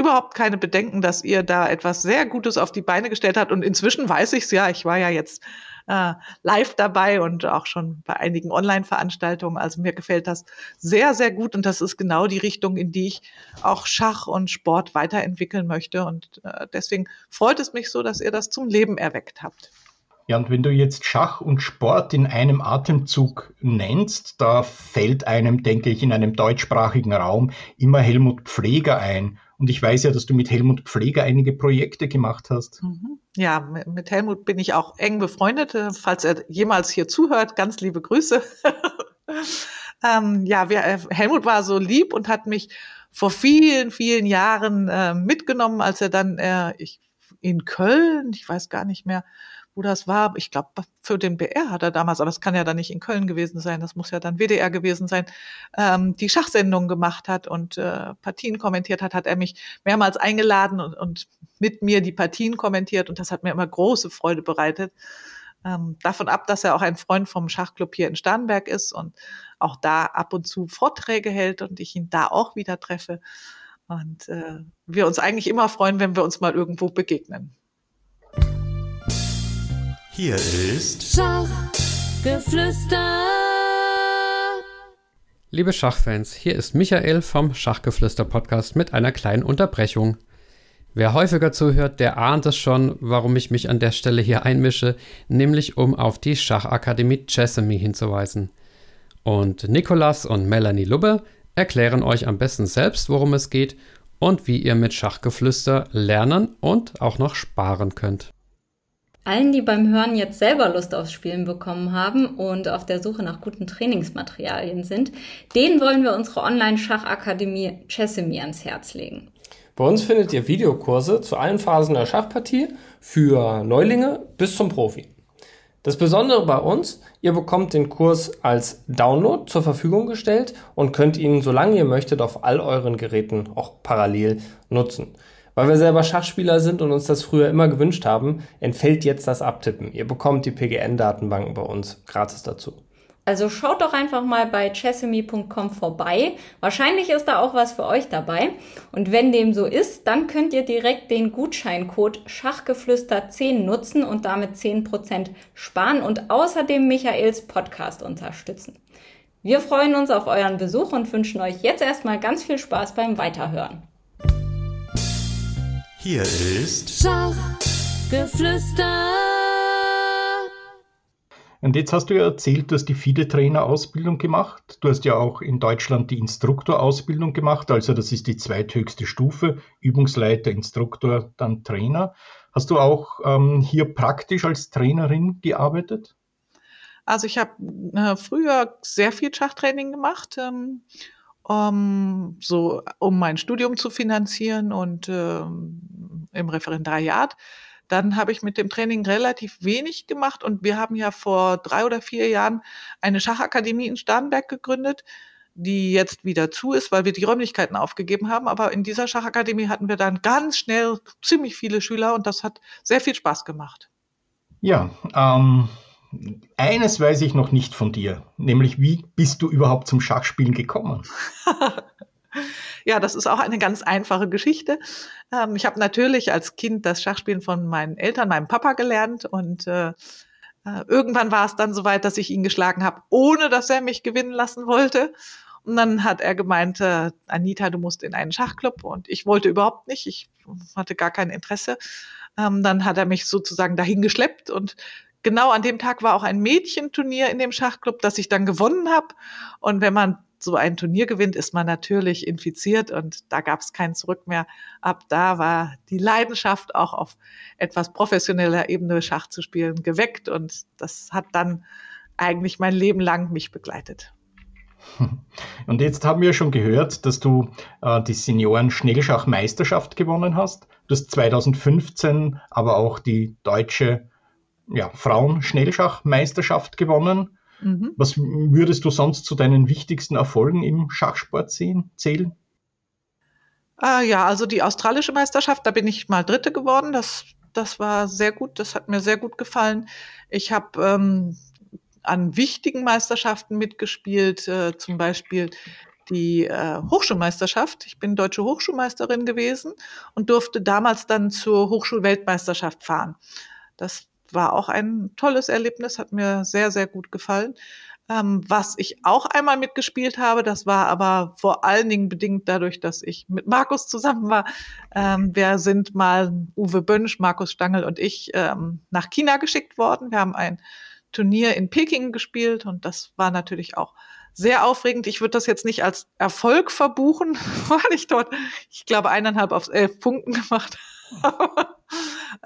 überhaupt keine Bedenken, dass ihr da etwas sehr Gutes auf die Beine gestellt habt. Und inzwischen weiß ich es ja, ich war ja jetzt äh, live dabei und auch schon bei einigen Online-Veranstaltungen. Also mir gefällt das sehr, sehr gut und das ist genau die Richtung, in die ich auch Schach und Sport weiterentwickeln möchte. Und äh, deswegen freut es mich so, dass ihr das zum Leben erweckt habt. Ja, und wenn du jetzt Schach und Sport in einem Atemzug nennst, da fällt einem, denke ich, in einem deutschsprachigen Raum immer Helmut Pfleger ein. Und ich weiß ja, dass du mit Helmut Pfleger einige Projekte gemacht hast. Mhm. Ja, mit Helmut bin ich auch eng befreundet. Falls er jemals hier zuhört, ganz liebe Grüße. ähm, ja, wir, äh, Helmut war so lieb und hat mich vor vielen, vielen Jahren äh, mitgenommen, als er dann äh, ich, in Köln, ich weiß gar nicht mehr, wo das war. Ich glaube, für den BR hat er damals, aber es kann ja dann nicht in Köln gewesen sein, das muss ja dann WDR gewesen sein, ähm, die Schachsendung gemacht hat und äh, Partien kommentiert hat, hat er mich mehrmals eingeladen und, und mit mir die Partien kommentiert und das hat mir immer große Freude bereitet. Ähm, davon ab, dass er auch ein Freund vom Schachclub hier in Starnberg ist und auch da ab und zu Vorträge hält und ich ihn da auch wieder treffe. Und äh, wir uns eigentlich immer freuen, wenn wir uns mal irgendwo begegnen. Hier ist Schach Schachgeflüster. Liebe Schachfans, hier ist Michael vom Schachgeflüster Podcast mit einer kleinen Unterbrechung. Wer häufiger zuhört, der ahnt es schon, warum ich mich an der Stelle hier einmische, nämlich um auf die Schachakademie Chessamy hinzuweisen. Und Nikolas und Melanie Lubbe erklären euch am besten selbst, worum es geht und wie ihr mit Schachgeflüster lernen und auch noch sparen könnt. Allen, die beim Hören jetzt selber Lust aufs Spielen bekommen haben und auf der Suche nach guten Trainingsmaterialien sind, denen wollen wir unsere Online-Schachakademie Chessemy ans Herz legen. Bei uns findet ihr Videokurse zu allen Phasen der Schachpartie für Neulinge bis zum Profi. Das Besondere bei uns, ihr bekommt den Kurs als Download zur Verfügung gestellt und könnt ihn, solange ihr möchtet, auf all euren Geräten auch parallel nutzen. Weil wir selber Schachspieler sind und uns das früher immer gewünscht haben, entfällt jetzt das Abtippen. Ihr bekommt die PGN-Datenbanken bei uns gratis dazu. Also schaut doch einfach mal bei chessemy.com vorbei. Wahrscheinlich ist da auch was für euch dabei. Und wenn dem so ist, dann könnt ihr direkt den Gutscheincode Schachgeflüster10 nutzen und damit 10% sparen und außerdem Michaels Podcast unterstützen. Wir freuen uns auf euren Besuch und wünschen euch jetzt erstmal ganz viel Spaß beim Weiterhören. Hier ist Schachgeflüster. Und jetzt hast du ja erzählt, du hast die FIDE-Trainer-Ausbildung gemacht. Du hast ja auch in Deutschland die Instruktorausbildung gemacht. Also das ist die zweithöchste Stufe. Übungsleiter, Instruktor, dann Trainer. Hast du auch ähm, hier praktisch als Trainerin gearbeitet? Also ich habe äh, früher sehr viel Schachtraining gemacht, ähm, um, so, um mein Studium zu finanzieren und ähm, im Referendariat. Dann habe ich mit dem Training relativ wenig gemacht und wir haben ja vor drei oder vier Jahren eine Schachakademie in Starnberg gegründet, die jetzt wieder zu ist, weil wir die Räumlichkeiten aufgegeben haben. Aber in dieser Schachakademie hatten wir dann ganz schnell ziemlich viele Schüler und das hat sehr viel Spaß gemacht. Ja, ähm, eines weiß ich noch nicht von dir, nämlich wie bist du überhaupt zum Schachspielen gekommen? Ja, das ist auch eine ganz einfache Geschichte. Ähm, ich habe natürlich als Kind das Schachspielen von meinen Eltern, meinem Papa gelernt und äh, äh, irgendwann war es dann soweit, dass ich ihn geschlagen habe, ohne dass er mich gewinnen lassen wollte. Und dann hat er gemeint, äh, Anita, du musst in einen Schachclub. Und ich wollte überhaupt nicht. Ich hatte gar kein Interesse. Ähm, dann hat er mich sozusagen dahin geschleppt und genau an dem Tag war auch ein Mädchenturnier in dem Schachclub, das ich dann gewonnen habe. Und wenn man so ein Turnier gewinnt, ist man natürlich infiziert und da gab es kein Zurück mehr. Ab da war die Leidenschaft auch auf etwas professioneller Ebene Schach zu spielen geweckt und das hat dann eigentlich mein Leben lang mich begleitet. Und jetzt haben wir schon gehört, dass du äh, die Senioren-Schnellschachmeisterschaft gewonnen hast. Du hast 2015 aber auch die deutsche ja, Frauen-Schnellschachmeisterschaft gewonnen. Mhm. Was würdest du sonst zu deinen wichtigsten Erfolgen im Schachsport sehen, zählen? Ah, ja, also die australische Meisterschaft, da bin ich mal Dritte geworden. Das, das war sehr gut, das hat mir sehr gut gefallen. Ich habe ähm, an wichtigen Meisterschaften mitgespielt, äh, zum Beispiel die äh, Hochschulmeisterschaft. Ich bin deutsche Hochschulmeisterin gewesen und durfte damals dann zur Hochschulweltmeisterschaft fahren. Das war auch ein tolles Erlebnis, hat mir sehr, sehr gut gefallen. Ähm, was ich auch einmal mitgespielt habe, das war aber vor allen Dingen bedingt dadurch, dass ich mit Markus zusammen war. Ähm, wir sind mal, Uwe Bönsch, Markus Stangl und ich, ähm, nach China geschickt worden. Wir haben ein Turnier in Peking gespielt und das war natürlich auch sehr aufregend. Ich würde das jetzt nicht als Erfolg verbuchen, weil ich dort, ich glaube, eineinhalb auf elf Punkten gemacht habe.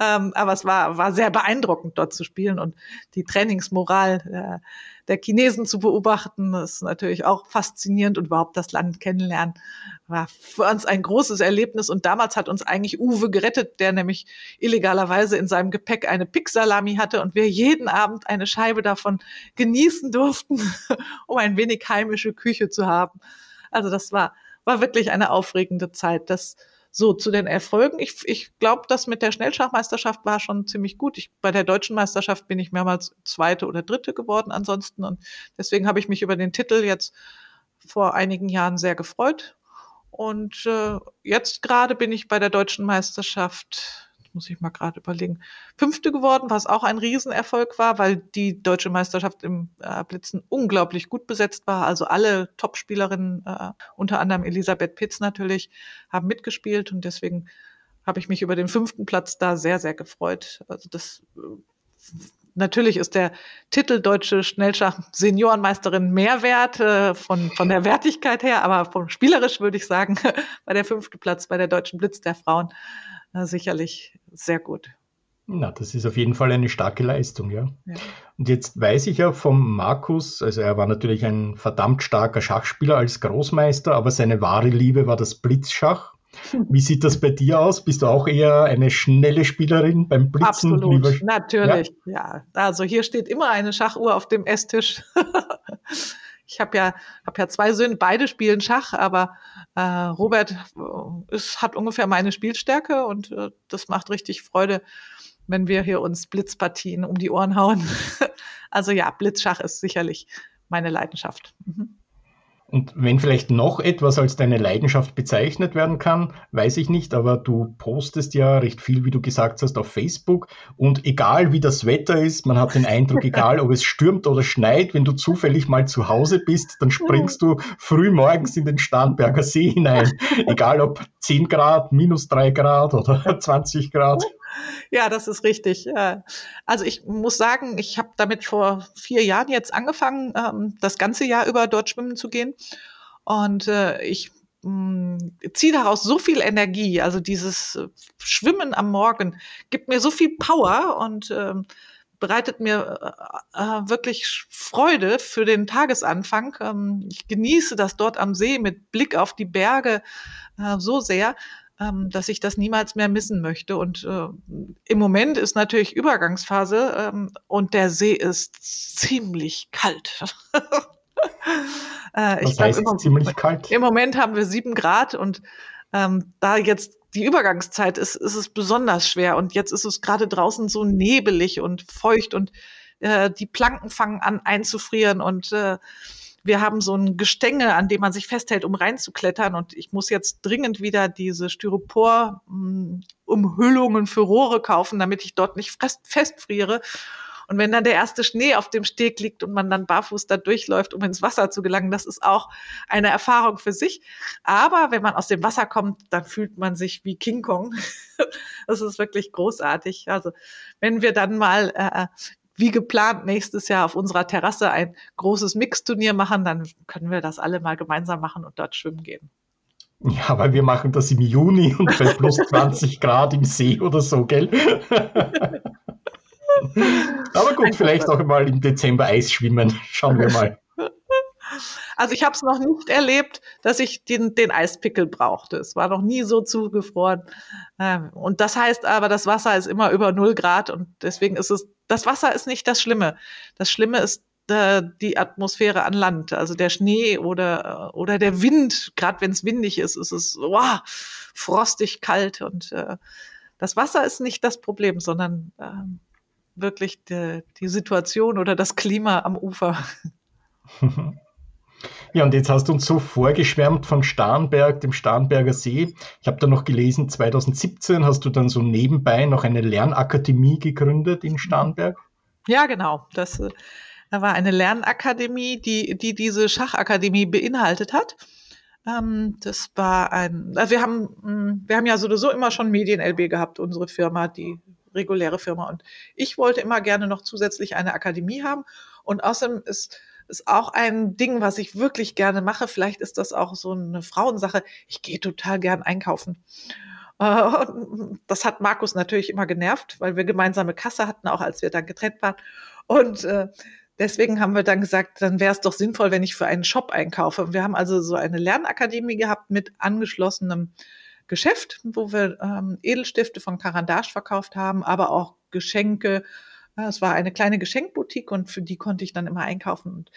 Ähm, aber es war, war sehr beeindruckend, dort zu spielen und die Trainingsmoral der, der Chinesen zu beobachten, ist natürlich auch faszinierend und überhaupt das Land kennenlernen, war für uns ein großes Erlebnis. Und damals hat uns eigentlich Uwe gerettet, der nämlich illegalerweise in seinem Gepäck eine Pixalami hatte und wir jeden Abend eine Scheibe davon genießen durften, um ein wenig heimische Küche zu haben. Also das war, war wirklich eine aufregende Zeit. Das, so, zu den Erfolgen. Ich, ich glaube, das mit der Schnellschachmeisterschaft war schon ziemlich gut. Ich, bei der deutschen Meisterschaft bin ich mehrmals zweite oder dritte geworden ansonsten. Und deswegen habe ich mich über den Titel jetzt vor einigen Jahren sehr gefreut. Und äh, jetzt gerade bin ich bei der deutschen Meisterschaft muss ich mal gerade überlegen, Fünfte geworden, was auch ein Riesenerfolg war, weil die deutsche Meisterschaft im äh, Blitzen unglaublich gut besetzt war. Also alle Topspielerinnen, äh, unter anderem Elisabeth Pitz natürlich, haben mitgespielt und deswegen habe ich mich über den fünften Platz da sehr, sehr gefreut. Also das äh, natürlich ist der Titel deutsche Schnellschach Seniorenmeisterin mehr wert äh, von, von der Wertigkeit her, aber vom spielerisch würde ich sagen, bei der fünfte Platz bei der deutschen Blitz der Frauen sicherlich sehr gut. Na, das ist auf jeden Fall eine starke Leistung, ja. ja. Und jetzt weiß ich ja vom Markus, also er war natürlich ein verdammt starker Schachspieler als Großmeister, aber seine wahre Liebe war das Blitzschach. Wie sieht das bei dir aus? Bist du auch eher eine schnelle Spielerin beim Blitzen? Absolut, natürlich. Ja? ja, also hier steht immer eine Schachuhr auf dem Esstisch. ich habe ja, hab ja zwei Söhne, beide spielen Schach, aber äh, Robert äh, ist, hat ungefähr meine Spielstärke und äh, das macht richtig Freude, wenn wir hier uns Blitzpartien um die Ohren hauen. also ja, Blitzschach ist sicherlich meine Leidenschaft. Mhm. Und wenn vielleicht noch etwas als deine Leidenschaft bezeichnet werden kann, weiß ich nicht, aber du postest ja recht viel, wie du gesagt hast, auf Facebook. Und egal wie das Wetter ist, man hat den Eindruck, egal ob es stürmt oder schneit, wenn du zufällig mal zu Hause bist, dann springst du früh morgens in den Starnberger See hinein. Egal ob 10 Grad, minus 3 Grad oder 20 Grad. Ja, das ist richtig. Also ich muss sagen, ich habe damit vor vier Jahren jetzt angefangen, ähm, das ganze Jahr über dort schwimmen zu gehen. Und äh, ich mm, ziehe daraus so viel Energie. Also dieses äh, Schwimmen am Morgen gibt mir so viel Power und ähm, bereitet mir äh, wirklich Freude für den Tagesanfang. Ähm, ich genieße das dort am See mit Blick auf die Berge so sehr ähm, dass ich das niemals mehr missen möchte. Und äh, im Moment ist natürlich Übergangsphase ähm, und der See ist ziemlich kalt. äh, ich heißt glaub, im, ziemlich kalt? Im Moment haben wir sieben Grad und ähm, da jetzt die Übergangszeit ist, ist es besonders schwer. Und jetzt ist es gerade draußen so nebelig und feucht und äh, die Planken fangen an einzufrieren und äh, wir haben so ein Gestänge, an dem man sich festhält, um reinzuklettern. Und ich muss jetzt dringend wieder diese Styropor-Umhüllungen für Rohre kaufen, damit ich dort nicht festfriere. Und wenn dann der erste Schnee auf dem Steg liegt und man dann barfuß da durchläuft, um ins Wasser zu gelangen, das ist auch eine Erfahrung für sich. Aber wenn man aus dem Wasser kommt, dann fühlt man sich wie King Kong. das ist wirklich großartig. Also wenn wir dann mal äh, wie geplant nächstes Jahr auf unserer Terrasse ein großes Mixturnier machen, dann können wir das alle mal gemeinsam machen und dort schwimmen gehen. Ja, weil wir machen das im Juni und bei plus 20 Grad im See oder so, gell? Aber gut, vielleicht auch mal im Dezember Eis schwimmen. Schauen wir mal. Also ich habe es noch nicht erlebt, dass ich den, den Eispickel brauchte. Es war noch nie so zugefroren. Ähm, und das heißt aber, das Wasser ist immer über 0 Grad und deswegen ist es, das Wasser ist nicht das Schlimme. Das Schlimme ist äh, die Atmosphäre an Land, also der Schnee oder, äh, oder der Wind. Gerade wenn es windig ist, ist es wow, frostig kalt und äh, das Wasser ist nicht das Problem, sondern äh, wirklich die, die Situation oder das Klima am Ufer. Ja, und jetzt hast du uns so vorgeschwärmt von Starnberg, dem Starnberger See. Ich habe da noch gelesen, 2017 hast du dann so nebenbei noch eine Lernakademie gegründet in Starnberg. Ja, genau. Das, äh, war eine Lernakademie, die, die diese Schachakademie beinhaltet hat. Ähm, das war ein, also wir haben, mm, wir haben ja sowieso immer schon Medien-LB gehabt, unsere Firma, die reguläre Firma. Und ich wollte immer gerne noch zusätzlich eine Akademie haben. Und außerdem ist ist auch ein Ding, was ich wirklich gerne mache. Vielleicht ist das auch so eine Frauensache. Ich gehe total gern einkaufen. Äh, das hat Markus natürlich immer genervt, weil wir gemeinsame Kasse hatten, auch als wir dann getrennt waren. Und äh, deswegen haben wir dann gesagt, dann wäre es doch sinnvoll, wenn ich für einen Shop einkaufe. Wir haben also so eine Lernakademie gehabt mit angeschlossenem Geschäft, wo wir ähm, Edelstifte von Karandage verkauft haben, aber auch Geschenke, es war eine kleine Geschenkboutique und für die konnte ich dann immer einkaufen und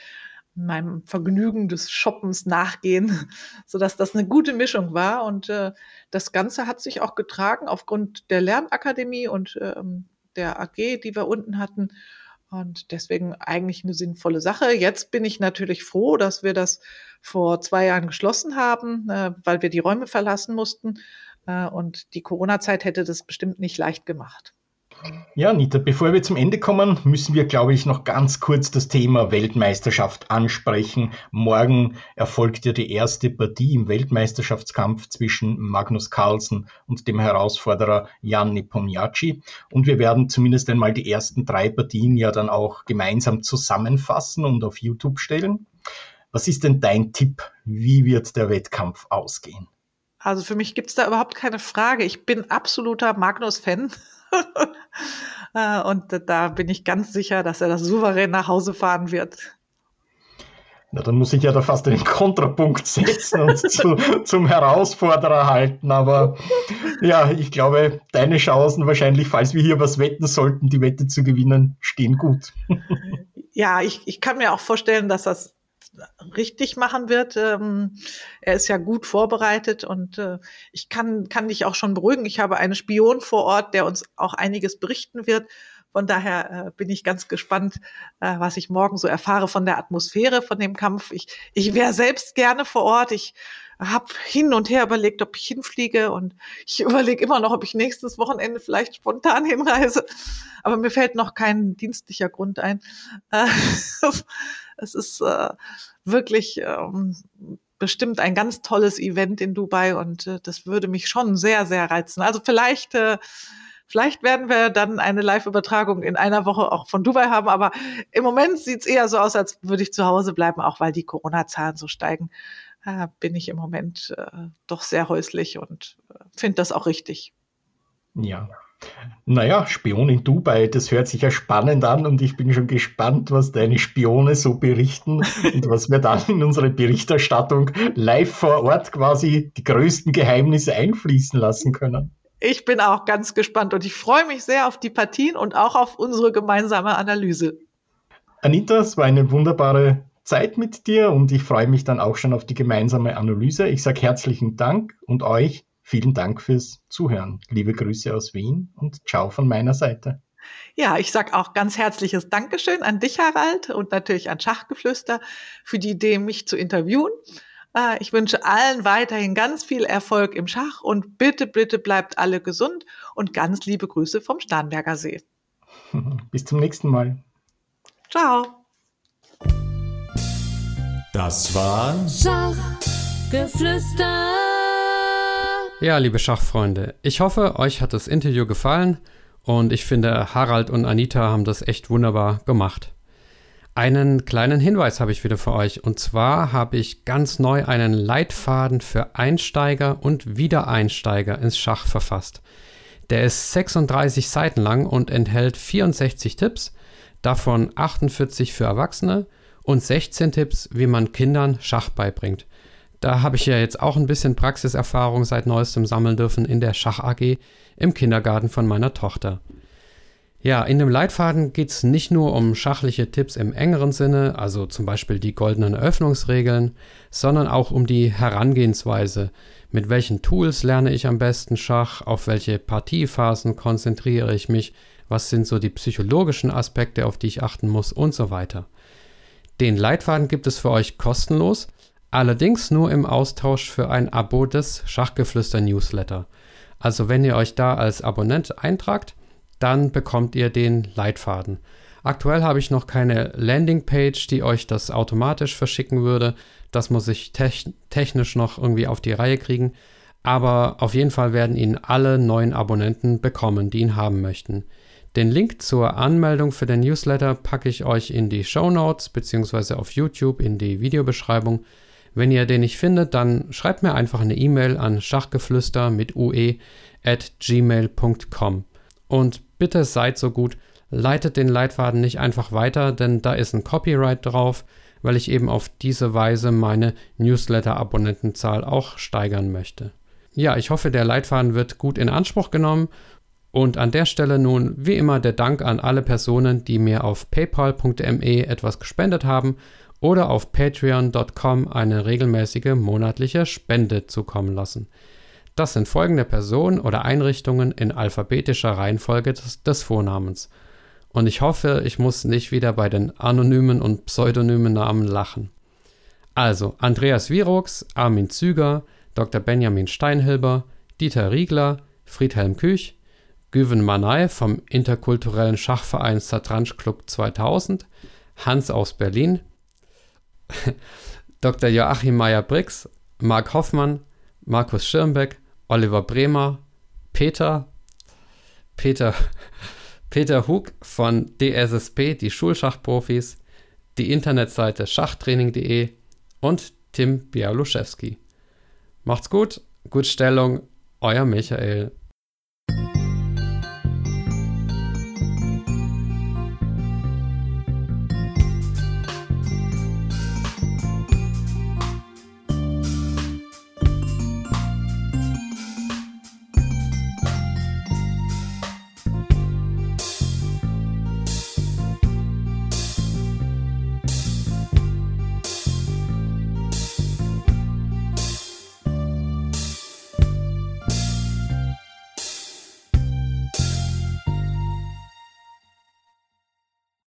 meinem Vergnügen des Shoppens nachgehen, so dass das eine gute Mischung war. Und äh, das Ganze hat sich auch getragen aufgrund der Lernakademie und ähm, der AG, die wir unten hatten. Und deswegen eigentlich eine sinnvolle Sache. Jetzt bin ich natürlich froh, dass wir das vor zwei Jahren geschlossen haben, äh, weil wir die Räume verlassen mussten. Äh, und die Corona-Zeit hätte das bestimmt nicht leicht gemacht. Ja, Nita, bevor wir zum Ende kommen, müssen wir, glaube ich, noch ganz kurz das Thema Weltmeisterschaft ansprechen. Morgen erfolgt ja die erste Partie im Weltmeisterschaftskampf zwischen Magnus Carlsen und dem Herausforderer Jan Nepomniachtchi. Und wir werden zumindest einmal die ersten drei Partien ja dann auch gemeinsam zusammenfassen und auf YouTube stellen. Was ist denn dein Tipp? Wie wird der Wettkampf ausgehen? Also für mich gibt es da überhaupt keine Frage. Ich bin absoluter Magnus-Fan. Äh, und da bin ich ganz sicher, dass er das souverän nach Hause fahren wird. Na, dann muss ich ja da fast einen Kontrapunkt setzen und zu, zum Herausforderer halten. Aber ja, ich glaube, deine Chancen wahrscheinlich, falls wir hier was wetten sollten, die Wette zu gewinnen, stehen gut. Ja, ich, ich kann mir auch vorstellen, dass das richtig machen wird. Ähm, er ist ja gut vorbereitet und äh, ich kann, kann dich auch schon beruhigen. Ich habe einen Spion vor Ort, der uns auch einiges berichten wird. Von daher äh, bin ich ganz gespannt, äh, was ich morgen so erfahre von der Atmosphäre von dem Kampf. Ich, ich wäre selbst gerne vor Ort. Ich habe hin und her überlegt, ob ich hinfliege und ich überlege immer noch, ob ich nächstes Wochenende vielleicht spontan hinreise. Aber mir fällt noch kein dienstlicher Grund ein. Äh, es ist äh, wirklich ähm, bestimmt ein ganz tolles Event in Dubai und äh, das würde mich schon sehr, sehr reizen. Also vielleicht, äh, vielleicht werden wir dann eine Live-Übertragung in einer Woche auch von Dubai haben, aber im Moment sieht es eher so aus, als würde ich zu Hause bleiben, auch weil die Corona-Zahlen so steigen. Äh, bin ich im Moment äh, doch sehr häuslich und äh, finde das auch richtig. Ja, naja, Spion in Dubai, das hört sich ja spannend an und ich bin schon gespannt, was deine Spione so berichten und was wir dann in unsere Berichterstattung live vor Ort quasi die größten Geheimnisse einfließen lassen können. Ich bin auch ganz gespannt und ich freue mich sehr auf die Partien und auch auf unsere gemeinsame Analyse. Anita, es war eine wunderbare Zeit mit dir und ich freue mich dann auch schon auf die gemeinsame Analyse. Ich sage herzlichen Dank und euch Vielen Dank fürs Zuhören. Liebe Grüße aus Wien und ciao von meiner Seite. Ja, ich sage auch ganz herzliches Dankeschön an dich, Harald, und natürlich an Schachgeflüster für die Idee, mich zu interviewen. Äh, ich wünsche allen weiterhin ganz viel Erfolg im Schach und bitte, bitte bleibt alle gesund und ganz liebe Grüße vom Starnberger See. Bis zum nächsten Mal. Ciao. Das war Schachgeflüster. Ja, liebe Schachfreunde, ich hoffe, euch hat das Interview gefallen und ich finde, Harald und Anita haben das echt wunderbar gemacht. Einen kleinen Hinweis habe ich wieder für euch und zwar habe ich ganz neu einen Leitfaden für Einsteiger und Wiedereinsteiger ins Schach verfasst. Der ist 36 Seiten lang und enthält 64 Tipps, davon 48 für Erwachsene und 16 Tipps, wie man Kindern Schach beibringt. Da habe ich ja jetzt auch ein bisschen Praxiserfahrung seit neuestem sammeln dürfen in der Schach AG im Kindergarten von meiner Tochter. Ja, in dem Leitfaden geht es nicht nur um schachliche Tipps im engeren Sinne, also zum Beispiel die goldenen Öffnungsregeln, sondern auch um die Herangehensweise. Mit welchen Tools lerne ich am besten Schach? Auf welche Partiephasen konzentriere ich mich? Was sind so die psychologischen Aspekte, auf die ich achten muss und so weiter. Den Leitfaden gibt es für euch kostenlos Allerdings nur im Austausch für ein Abo des Schachgeflüster Newsletter. Also wenn ihr euch da als Abonnent eintragt, dann bekommt ihr den Leitfaden. Aktuell habe ich noch keine Landingpage, die euch das automatisch verschicken würde. Das muss ich technisch noch irgendwie auf die Reihe kriegen. Aber auf jeden Fall werden ihn alle neuen Abonnenten bekommen, die ihn haben möchten. Den Link zur Anmeldung für den Newsletter packe ich euch in die Show Notes bzw. auf YouTube in die Videobeschreibung. Wenn ihr den nicht findet, dann schreibt mir einfach eine E-Mail an schachgeflüster mit ue at gmail.com. Und bitte seid so gut, leitet den Leitfaden nicht einfach weiter, denn da ist ein Copyright drauf, weil ich eben auf diese Weise meine Newsletter-Abonnentenzahl auch steigern möchte. Ja, ich hoffe, der Leitfaden wird gut in Anspruch genommen. Und an der Stelle nun wie immer der Dank an alle Personen, die mir auf paypal.me etwas gespendet haben oder auf patreon.com eine regelmäßige monatliche Spende zukommen lassen. Das sind folgende Personen oder Einrichtungen in alphabetischer Reihenfolge des, des Vornamens. Und ich hoffe, ich muss nicht wieder bei den anonymen und pseudonymen Namen lachen. Also Andreas Virux, Armin Züger, Dr. Benjamin Steinhilber, Dieter Riegler, Friedhelm Küch, Güven Manay vom interkulturellen Schachverein Satranj Club 2000, Hans aus Berlin, Dr. Joachim Meyer-Brix, Marc Hoffmann, Markus Schirmbeck, Oliver Bremer, Peter, Peter, Peter Hug von DSSP, die Schulschachprofis, die Internetseite schachtraining.de und Tim Bialuszewski. Macht's gut, gut Stellung, euer Michael.